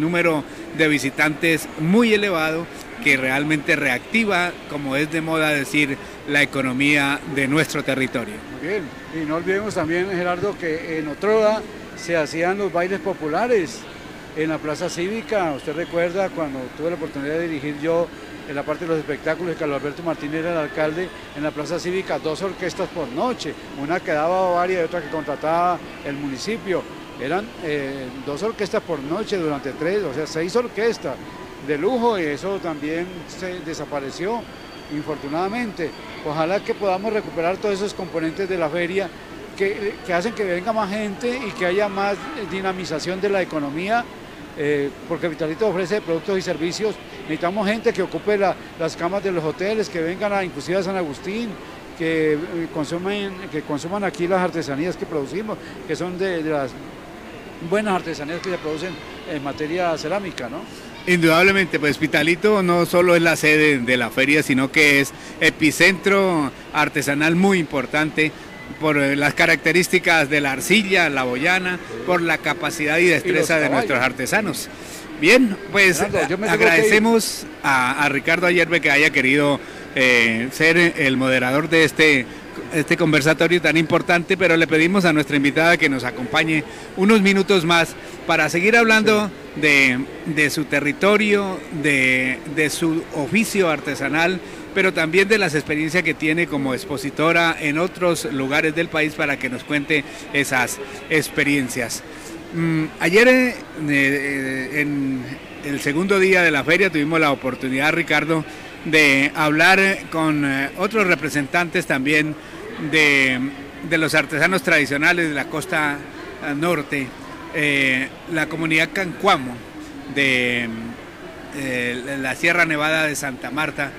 número de visitantes muy elevado que realmente reactiva, como es de moda decir, la economía de nuestro territorio. Muy bien, y no olvidemos también, Gerardo, que en Otroda se hacían los bailes populares en la Plaza Cívica. Usted recuerda cuando tuve la oportunidad de dirigir yo en la parte de los espectáculos, Carlos Alberto Martínez era el alcalde, en la Plaza Cívica dos orquestas por noche, una que daba varias y otra que contrataba el municipio. Eran eh, dos orquestas por noche durante tres, o sea, seis orquestas de lujo y eso también se desapareció, infortunadamente. Ojalá que podamos recuperar todos esos componentes de la feria que, hacen que venga más gente y que haya más dinamización de la economía, eh, porque Vitalito ofrece productos y servicios. Necesitamos gente que ocupe las camas de los hoteles, que vengan a, inclusive a San Agustín, que, eh, consumen, que consuman aquí las artesanías que producimos, que son de las buenas artesanías que se producen en materia cerámica, ¿no? Indudablemente, pues Pitalito no solo es la sede de la feria, sino que es epicentro artesanal muy importante por eh, las características de la arcilla, la boyana, por la capacidad y destreza de nuestros artesanos. Bien, pues agradecemos a, Ricardo Ayerbe que haya querido eh, ser el moderador de este este conversatorio tan importante, pero le pedimos a nuestra invitada que nos acompañe unos minutos más para seguir hablando de, su territorio, de, su oficio artesanal, pero también de las experiencias que tiene como expositora en otros lugares del país para que nos cuente esas experiencias. Mm, ayer eh, eh, en el segundo día de la feria tuvimos la oportunidad, Ricardo, de hablar con eh, otros representantes también de, los artesanos tradicionales de la costa norte, eh, la comunidad Cancuamo de eh, la Sierra Nevada de Santa Marta,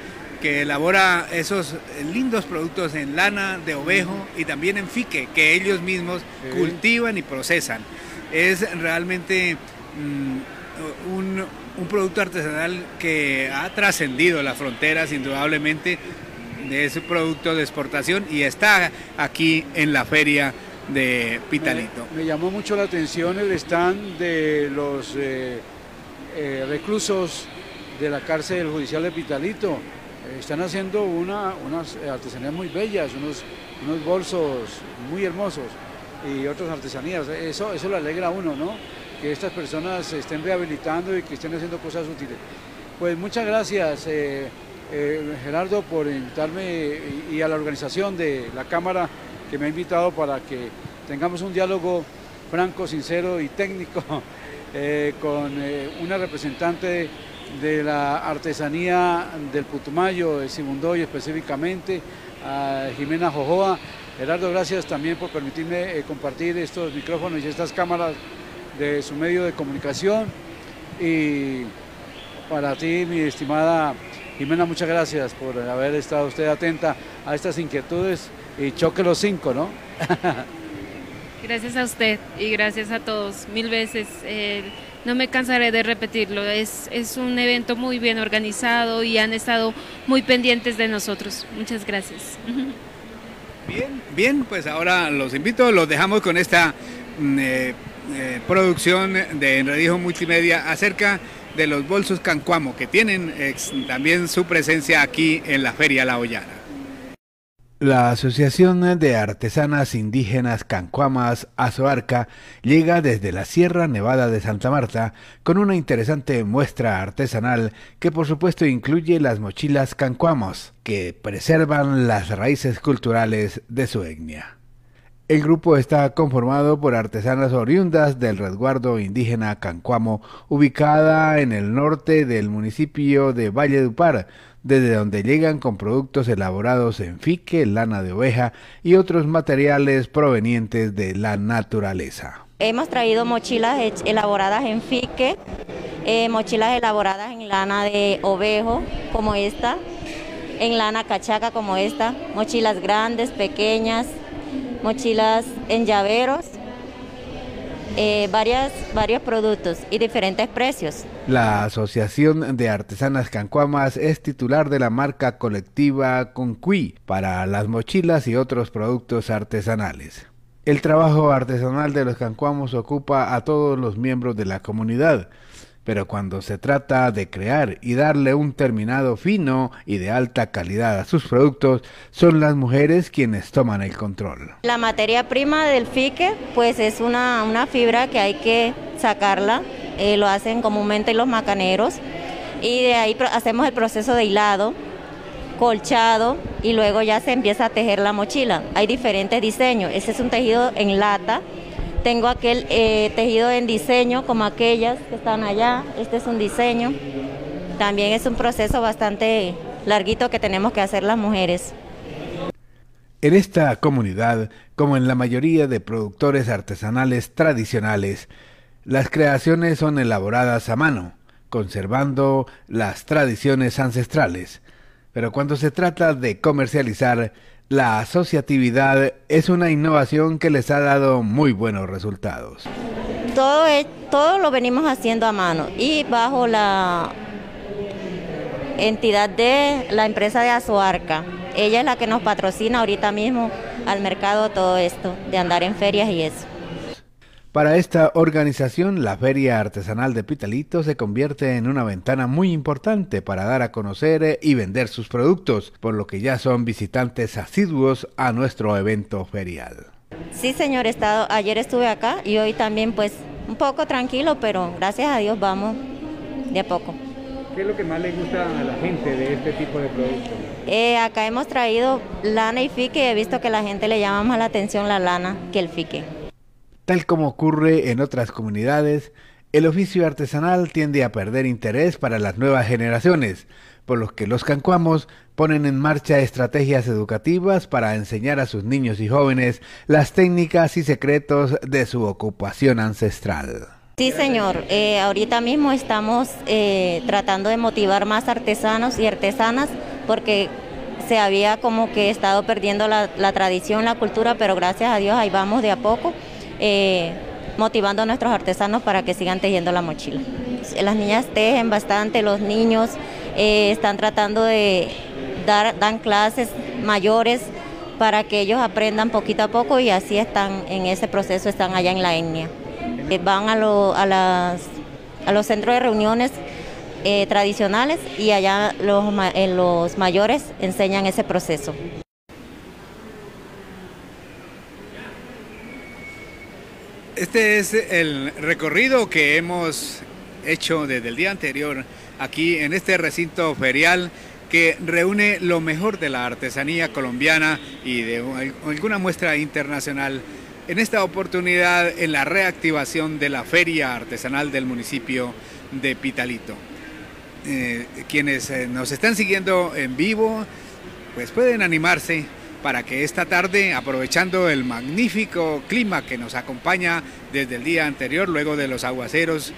que elabora esos lindos productos en lana de ovejo y también en fique, que ellos mismos cultivan y procesan. Es realmente mm, un, un producto artesanal que ha trascendido las fronteras indudablemente de ese producto de exportación y está aquí en la feria de Pitalito. Me, llamó mucho la atención el stand de los eh, eh, reclusos de la cárcel judicial de Pitalito. Están haciendo una, unas artesanías muy bellas, unos, unos bolsos muy hermosos y otras artesanías. Eso, eso le alegra a uno, ¿no? Que estas personas se estén rehabilitando y que estén haciendo cosas útiles. Pues muchas gracias. Eh, Gerardo, por invitarme y, a la organización de la Cámara que me ha invitado para que tengamos un diálogo franco, sincero y técnico eh, con eh, una representante de la artesanía del Putumayo, de Sibundoy específicamente, a Jimena Jojoa. Gerardo, gracias también por permitirme compartir estos micrófonos y estas cámaras de su medio de comunicación. Y para ti, mi estimada Jimena, muchas gracias por haber estado usted atenta a estas inquietudes y choque los cinco, ¿no? gracias a usted y gracias a todos, mil veces. Eh, no me cansaré de repetirlo, es, es un evento muy bien organizado y han estado muy pendientes de nosotros. Muchas gracias. Bien, bien, pues ahora los invito, los dejamos con esta mm, eh, eh, producción de Enredijo Multimedia acerca de los bolsos Cancuamo, que tienen también su presencia aquí en la Feria La Hoyana. La Asociación de Artesanas Indígenas Cancuamas Azoarca llega desde la Sierra Nevada de Santa Marta con una interesante muestra artesanal que por supuesto incluye las mochilas cancuamos, que preservan las raíces culturales de su etnia. El grupo está conformado por artesanas oriundas del resguardo indígena Cancuamo, ubicada en el norte del municipio de Valle Dupar, desde donde llegan con productos elaborados en fique, lana de oveja y otros materiales provenientes de la naturaleza. Hemos traído mochilas elaboradas en fique, eh, mochilas elaboradas en lana de ovejo, como esta, en lana cachaca, como esta, mochilas grandes, pequeñas, mochilas en llaveros, eh, varias, varios productos y diferentes precios. La Asociación de Artesanas Cancuamas es titular de la marca colectiva Conqui para las mochilas y otros productos artesanales. El trabajo artesanal de los cancuamos ocupa a todos los miembros de la comunidad, pero cuando se trata de crear y darle un terminado fino y de alta calidad a sus productos, son las mujeres quienes toman el control. La materia prima del fique, pues es una, una fibra que hay que sacarla eh, lo hacen comúnmente los macaneros y de ahí hacemos el proceso de hilado, colchado y luego ya se empieza a tejer la mochila. Hay diferentes diseños. Ese es un tejido en lata. Tengo aquel eh, tejido en diseño como aquellas que están allá. Este es un diseño. También es un proceso bastante larguito que tenemos que hacer las mujeres. En esta comunidad, como en la mayoría de productores artesanales tradicionales, las creaciones son elaboradas a mano, conservando las tradiciones ancestrales. Pero cuando se trata de comercializar, la asociatividad es una innovación que les ha dado muy buenos resultados. Todo, todo lo venimos haciendo a mano y bajo la entidad de la empresa de Azoarca. Ella es la que nos patrocina ahorita mismo al mercado todo esto, de andar en ferias y eso. Para esta organización, la Feria Artesanal de Pitalito se convierte en una ventana muy importante para dar a conocer y vender sus productos, por lo que ya son visitantes asiduos a nuestro evento ferial. Sí, señor Estado, ayer estuve acá y hoy también pues un poco tranquilo, pero gracias a Dios vamos de a poco. ¿Qué es lo que más le gusta a la gente de este tipo de productos? Eh, acá hemos traído lana y fique y he visto que la gente le llama más la atención la lana que el fique. Tal como ocurre en otras comunidades, el oficio artesanal tiende a perder interés para las nuevas generaciones, por lo que los cancuamos ponen en marcha estrategias educativas para enseñar a sus niños y jóvenes las técnicas y secretos de su ocupación ancestral. Sí, señor. Eh, ahorita mismo estamos eh, tratando de motivar más artesanos y artesanas porque se había como que estado perdiendo la, tradición, la cultura, pero gracias a Dios ahí vamos de a poco eh, motivando a nuestros artesanos para que sigan tejiendo la mochila. Las niñas tejen bastante, los niños están tratando de dar clases mayores para que ellos aprendan poquito a poco y así están en ese proceso, están allá en la etnia. Eh, van a, las, a los centros de reuniones eh, tradicionales y allá los, los mayores enseñan ese proceso. Este es el recorrido que hemos hecho desde el día anterior aquí en este recinto ferial que reúne lo mejor de la artesanía colombiana y de alguna muestra internacional en esta oportunidad en la reactivación de la feria artesanal del municipio de Pitalito. Eh, quienes eh, nos están siguiendo en vivo, pues pueden animarse para que esta tarde, aprovechando el magnífico clima que nos acompaña desde el día anterior, luego de los aguaceros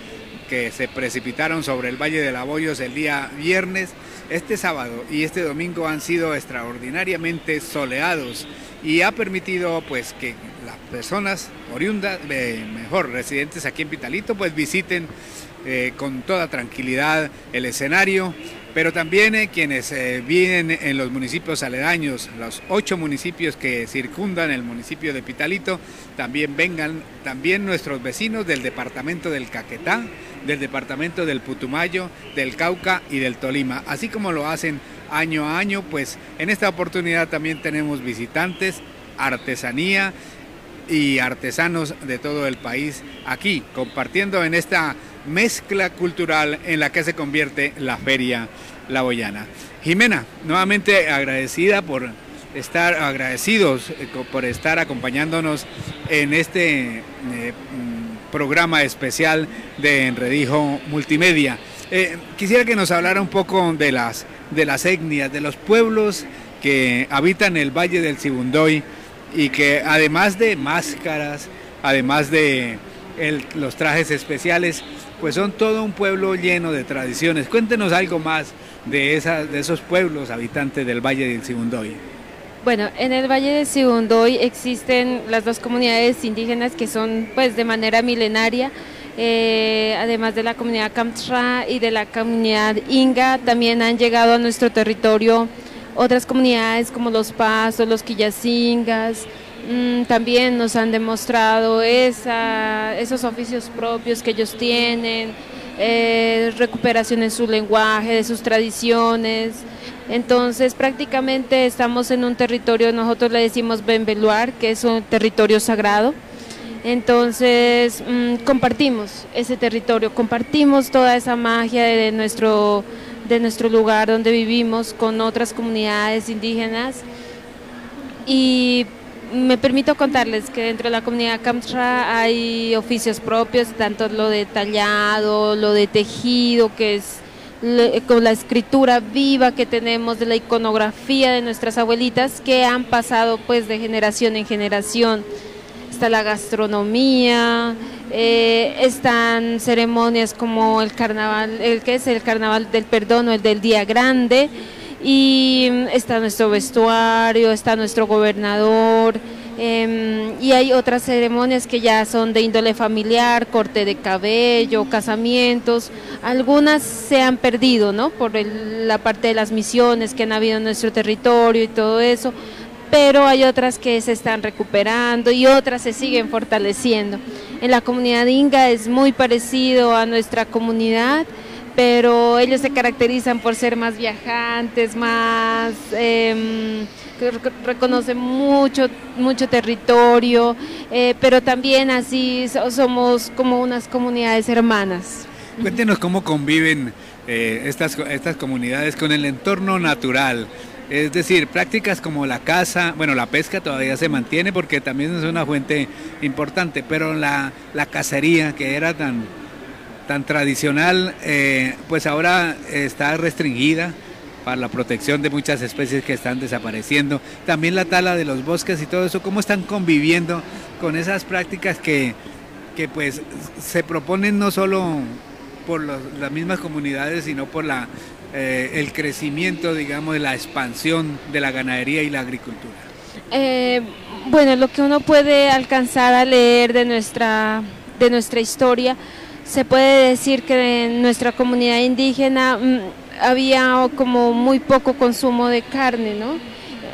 que se precipitaron sobre el Valle de Laboyos el día viernes, este sábado y este domingo han sido extraordinariamente soleados y ha permitido pues que las personas oriundas, mejor residentes aquí en Pitalito, pues visiten eh, con toda tranquilidad el escenario, pero también eh, quienes eh, viven en los municipios aledaños, los ocho municipios que circundan el municipio de Pitalito, también vengan, también nuestros vecinos del departamento del Caquetá, del departamento del Putumayo, del Cauca y del Tolima, así como lo hacen año a año, pues en esta oportunidad también tenemos visitantes, artesanía y artesanos de todo el país aquí, compartiendo en esta mezcla cultural en la que se convierte la Feria La Boyana. Jimena, nuevamente agradecida por estar agradecidos eh, por estar acompañándonos en este eh, mm, programa especial de Enredijo Multimedia. Eh, quisiera que nos hablara un poco de las, de las etnias, de los pueblos que habitan el Valle del Sibundoy y que además de máscaras, además de los trajes especiales, pues son todo un pueblo lleno de tradiciones. Cuéntenos algo más de, esas, de esos pueblos habitantes del Valle del Sibundoy. Bueno, en el Valle del Sibundoy existen las dos comunidades indígenas que son pues de manera milenaria, eh, además de la comunidad Kamtra y de la comunidad Inga, también han llegado a nuestro territorio otras comunidades como los Pasos, los Quillacingas, mm, también nos han demostrado esos oficios propios que ellos tienen, eh, recuperación en su lenguaje, de sus tradiciones. Entonces prácticamente estamos en un territorio, nosotros le decimos Benveluar, que es un territorio sagrado Entonces mm, compartimos ese territorio, compartimos toda esa magia de nuestro, de nuestro lugar donde vivimos con otras comunidades indígenas y me permito contarles que dentro de la comunidad Kamsra hay oficios propios, tanto lo de tallado, lo de tejido, que es con la escritura viva que tenemos de la iconografía de nuestras abuelitas que han pasado pues de generación en generación. Está la gastronomía, eh, están ceremonias como el carnaval, el que es el carnaval del perdón o el del día grande y está nuestro vestuario, está nuestro gobernador, em, y hay otras ceremonias que ya son de índole familiar, corte de cabello, casamientos. Algunas se han perdido, ¿no? Por la parte de las misiones que han habido en nuestro territorio y todo eso. Pero hay otras que se están recuperando y otras se siguen fortaleciendo. En la comunidad inga es muy parecido a nuestra comunidad pero ellos se caracterizan por ser más viajantes, más eh, reconocen mucho, mucho territorio, eh, pero también así somos como unas comunidades hermanas. Cuéntenos cómo conviven eh, estas, estas comunidades con el entorno natural. Es decir, prácticas como la caza, bueno, la pesca todavía se mantiene porque también es una fuente importante, pero la, la cacería que era tan, tan tradicional, eh, pues ahora está restringida para la protección de muchas especies que están desapareciendo. También la tala de los bosques y todo eso, cómo están conviviendo con esas prácticas que, que pues se proponen no solo por las mismas comunidades, sino por la, eh, el crecimiento, digamos, de la expansión de la ganadería y la agricultura. Eh, bueno, lo que uno puede alcanzar a leer de nuestra, de nuestra historia, se puede decir que en nuestra comunidad indígena mm, había como muy poco consumo de carne, ¿no?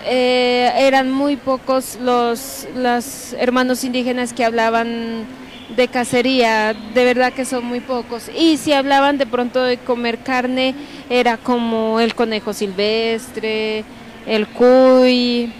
Eh, eran muy pocos los, los hermanos indígenas que hablaban de cacería, de verdad que son muy pocos. Y si hablaban de pronto de comer carne, era como el conejo silvestre, el cuy,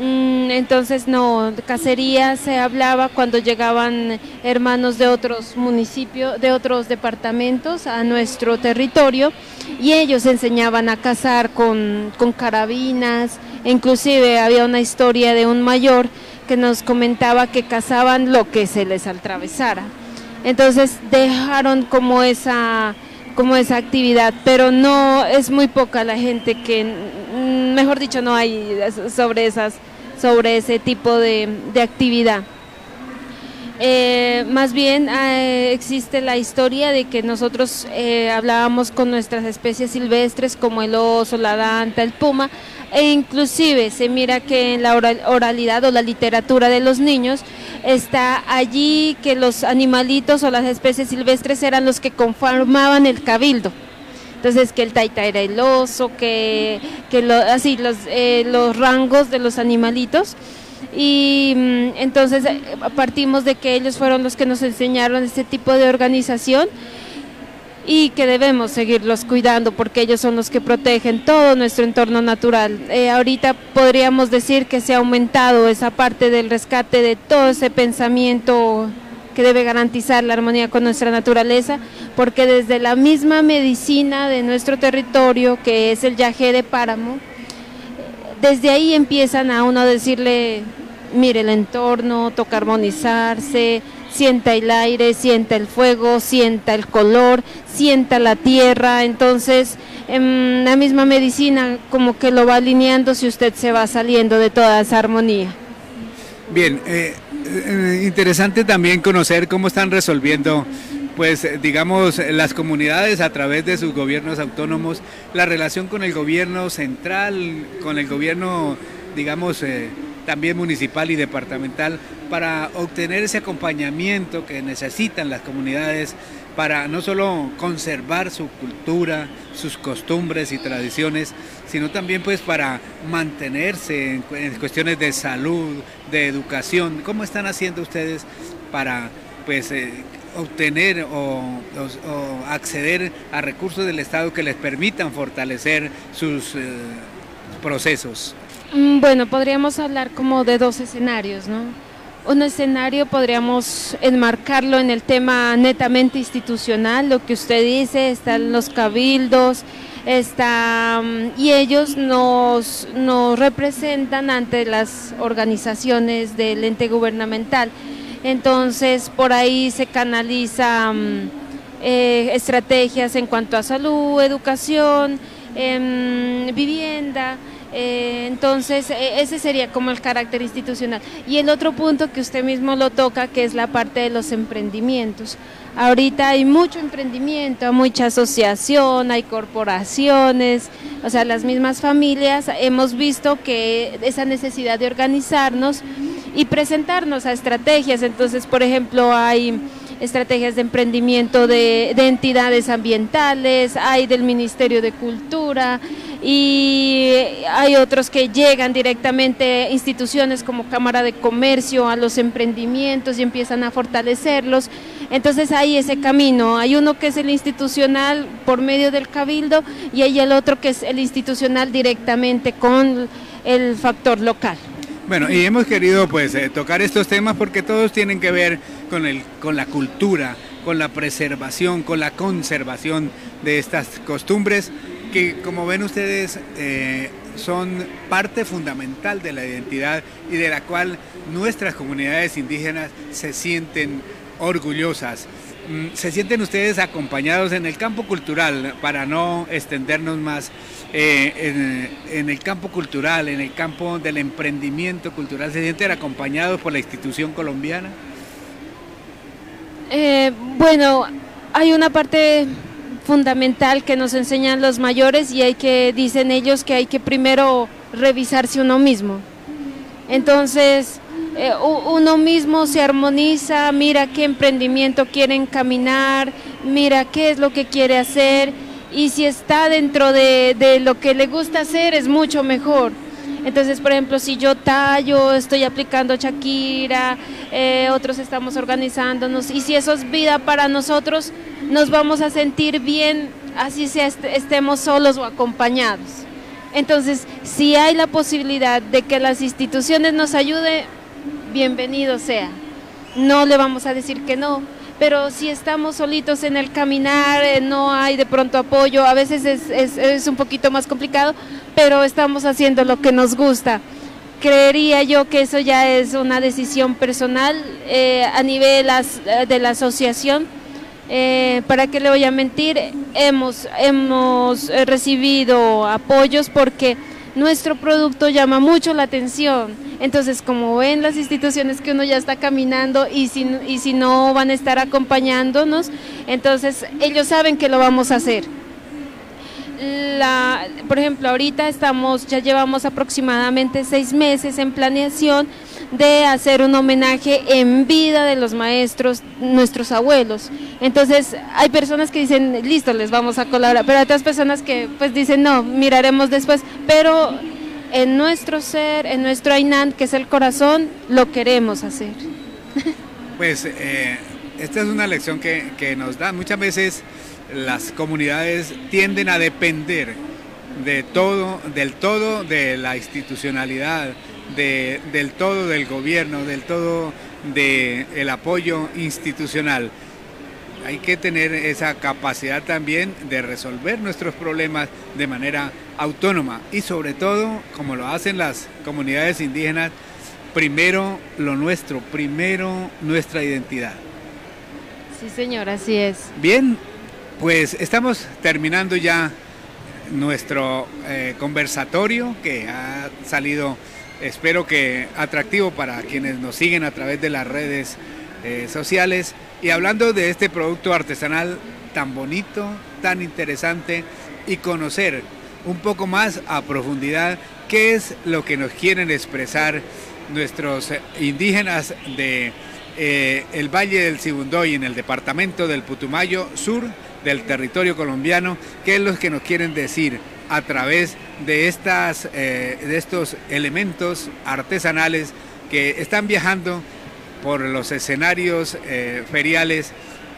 entonces no, cacería se hablaba cuando llegaban hermanos de otros municipios, de otros departamentos a nuestro territorio y ellos enseñaban a cazar con, con carabinas, inclusive había una historia de un mayor que nos comentaba que cazaban lo que se les atravesara. Entonces dejaron como esa como esa actividad, pero no es muy poca la gente que, mm, mejor dicho, no hay sobre esas sobre ese tipo de, actividad. Eh, más bien eh, existe la historia de que nosotros eh, hablábamos con nuestras especies silvestres como el oso, la danta, el puma, e inclusive se mira que en la oralidad o la literatura de los niños está allí que los animalitos o las especies silvestres eran los que conformaban el cabildo. Entonces que el taita era el oso, que, así los, eh, los rangos de los animalitos. Y mm, entonces eh, partimos de que ellos fueron los que nos enseñaron este tipo de organización y que debemos seguirlos cuidando porque ellos son los que protegen todo nuestro entorno natural. Eh, ahorita podríamos decir que se ha aumentado esa parte del rescate de todo ese pensamiento que debe garantizar la armonía con nuestra naturaleza, porque desde la misma medicina de nuestro territorio, que es el yagé de páramo, desde ahí empiezan a uno a decirle, mire el entorno, toca armonizarse, sienta el aire, sienta el fuego, sienta el color, sienta la tierra, entonces en la misma medicina como que lo va alineando si usted se va saliendo de toda esa armonía. Bien, eh, interesante también conocer cómo están resolviendo pues digamos las comunidades a través de sus gobiernos autónomos, la relación con el gobierno central, con el gobierno digamos eh, también municipal y departamental para obtener ese acompañamiento que necesitan las comunidades para no solo conservar su cultura, sus costumbres y tradiciones, sino también pues para mantenerse en, cuestiones de salud, de educación. ¿Cómo están haciendo ustedes para pues eh, obtener o, acceder a recursos del Estado que les permitan fortalecer sus eh, procesos? Mm, bueno, podríamos hablar como de dos escenarios, ¿no? un escenario podríamos enmarcarlo en el tema netamente institucional, lo que usted dice, están los cabildos, está, mm, y ellos nos, nos representan ante las organizaciones del ente gubernamental. Entonces, por ahí se canaliza mm, eh, estrategias en cuanto a salud, educación, em, vivienda, eh, entonces, e, ese sería como el carácter institucional. Y el otro punto que usted mismo lo toca, que es la parte de los emprendimientos. Ahorita hay mucho emprendimiento, mucha asociación, hay corporaciones, o sea, las mismas familias hemos visto que esa necesidad de organizarnos y presentarnos a estrategias. Entonces, por ejemplo, hay estrategias de emprendimiento de, entidades ambientales, hay del Ministerio de Cultura y hay otros que llegan directamente, instituciones como Cámara de Comercio, a los emprendimientos y empiezan a fortalecerlos. Entonces hay ese camino, hay uno que es el institucional por medio del cabildo y hay el otro que es el institucional directamente con el factor local. Bueno, y hemos querido pues eh, tocar estos temas porque todos tienen que ver con, el, con la cultura, con la preservación, con la conservación de estas costumbres que como ven ustedes eh, son parte fundamental de la identidad y de la cual nuestras comunidades indígenas se sienten orgullosas. Mm, ¿Se sienten ustedes acompañados en el campo cultural, para no extendernos más, eh, en, el campo cultural, en el campo del emprendimiento cultural, ¿se sienten acompañados por la institución colombiana? Eh, bueno, hay una parte fundamental que nos enseñan los mayores y hay que, dicen ellos, que hay que primero revisarse uno mismo. Entonces, eh, uno mismo se armoniza, mira qué emprendimiento quiere encaminar, mira qué es lo que quiere hacer y si está dentro de, lo que le gusta hacer es mucho mejor. Entonces, por ejemplo, si yo tallo, estoy aplicando Shakira, eh, otros estamos organizándonos, y si eso es vida para nosotros, nos vamos a sentir bien, así sea estemos solos o acompañados. Entonces, si hay la posibilidad de que las instituciones nos ayuden, bienvenido sea. No le vamos a decir que no, pero si estamos solitos en el caminar, eh, no hay de pronto apoyo, a veces es, un poquito más complicado, pero estamos haciendo lo que nos gusta. Creería yo que eso ya es una decisión personal eh, a nivel eh, de la asociación. ¿Para qué le voy a mentir? Hemos, hemos recibido apoyos porque nuestro producto llama mucho la atención. Entonces, como ven las instituciones que uno ya está caminando y si, y si no van a estar acompañándonos, entonces ellos saben que lo vamos a hacer. Por ejemplo, ahorita estamos, ya llevamos aproximadamente seis meses en planeación de hacer un homenaje en vida de los maestros, nuestros abuelos. Entonces, hay personas que dicen, listo, les vamos a colaborar, pero hay otras personas que pues dicen, no, miraremos después, pero en nuestro ser, en nuestro Ainán, que es el corazón, lo queremos hacer. Pues eh, esta es una lección que, que nos da. Muchas veces las comunidades tienden a depender de todo, del todo de la institucionalidad, del todo del gobierno, del todo del apoyo institucional. Hay que tener esa capacidad también de resolver nuestros problemas de manera autónoma y sobre todo, como lo hacen las comunidades indígenas, primero lo nuestro, primero nuestra identidad. Sí, señor, así es. Bien, pues estamos terminando ya nuestro eh, conversatorio que ha salido espero que atractivo para quienes nos siguen a través de las redes eh, sociales. Y hablando de este producto artesanal tan bonito, tan interesante y conocer un poco más a profundidad qué es lo que nos quieren expresar nuestros indígenas de eh, el Valle del Sibundoy en el departamento del Putumayo Sur del territorio colombiano, qué es lo que nos quieren decir a través de, estas, eh, de estos elementos artesanales que están viajando por los escenarios eh, feriales,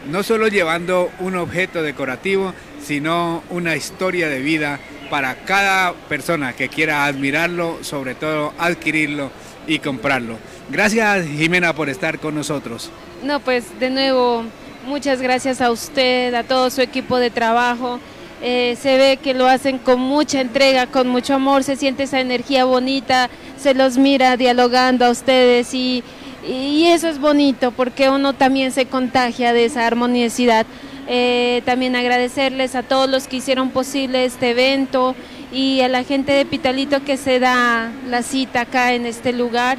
no solo llevando un objeto decorativo, sino una historia de vida para cada persona que quiera admirarlo, sobre todo adquirirlo y comprarlo. Gracias Jimena por estar con nosotros. No, pues de nuevo, muchas gracias a usted, a todo su equipo de trabajo. Eh, se ve que lo hacen con mucha entrega, con mucho amor, se siente esa energía bonita, se los mira dialogando a ustedes y, y eso es bonito porque uno también se contagia de esa armoniosidad. Eh, también agradecerles a todos los que hicieron posible este evento y a la gente de Pitalito que se da la cita acá en este lugar,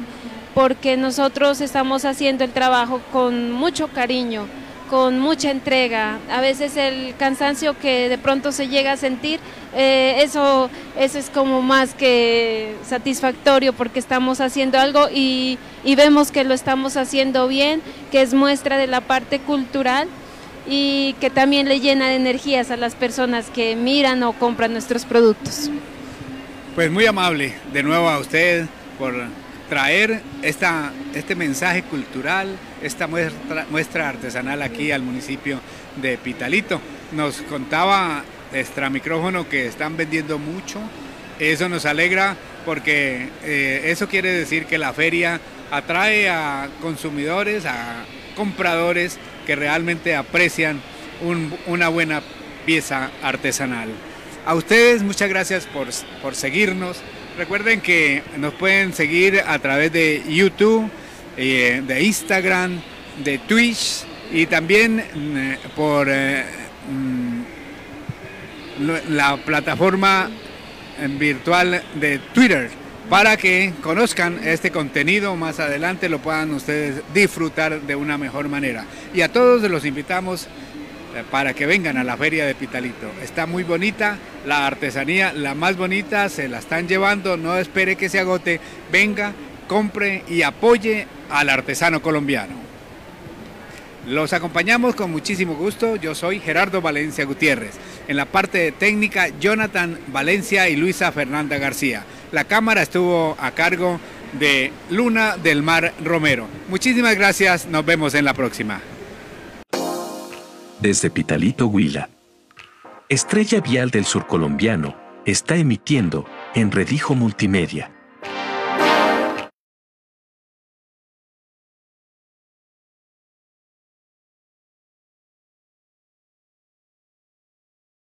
porque nosotros estamos haciendo el trabajo con mucho cariño, con mucha entrega. A veces el cansancio que de pronto se llega a sentir, eh, eso, eso es como más que satisfactorio porque estamos haciendo algo y, y vemos que lo estamos haciendo bien, que es muestra de la parte cultural y que también le llena de energías a las personas que miran o compran nuestros productos. Pues muy amable de nuevo a usted por traer esta, este mensaje cultural, esta muestra, muestra artesanal aquí al municipio de Pitalito. Nos contaba extra micrófono que están vendiendo mucho, eso nos alegra porque eh, eso quiere decir que la feria atrae a consumidores, a compradores que realmente aprecian una buena pieza artesanal. A ustedes muchas gracias por, por, seguirnos. Recuerden que nos pueden seguir a través de YouTube, eh, de Instagram, de Twitch y también eh, por eh, mm, la plataforma virtual de Twitter para que conozcan este contenido más adelante, lo puedan ustedes disfrutar de una mejor manera. Y a todos los invitamos para que vengan a la feria de Pitalito. Está muy bonita, la artesanía, la más bonita, se la están llevando, no espere que se agote, venga, compre y apoye al artesano colombiano. Los acompañamos con muchísimo gusto, yo soy Gerardo Valencia Gutiérrez. En la parte técnica, Jonathan Valencia y Luisa Fernanda García. La cámara estuvo a cargo de Luna del Mar Romero. Muchísimas gracias, nos vemos en la próxima. Desde Pitalito Huila. Estrella Vial del Sur Colombiano está emitiendo en Redijo Multimedia.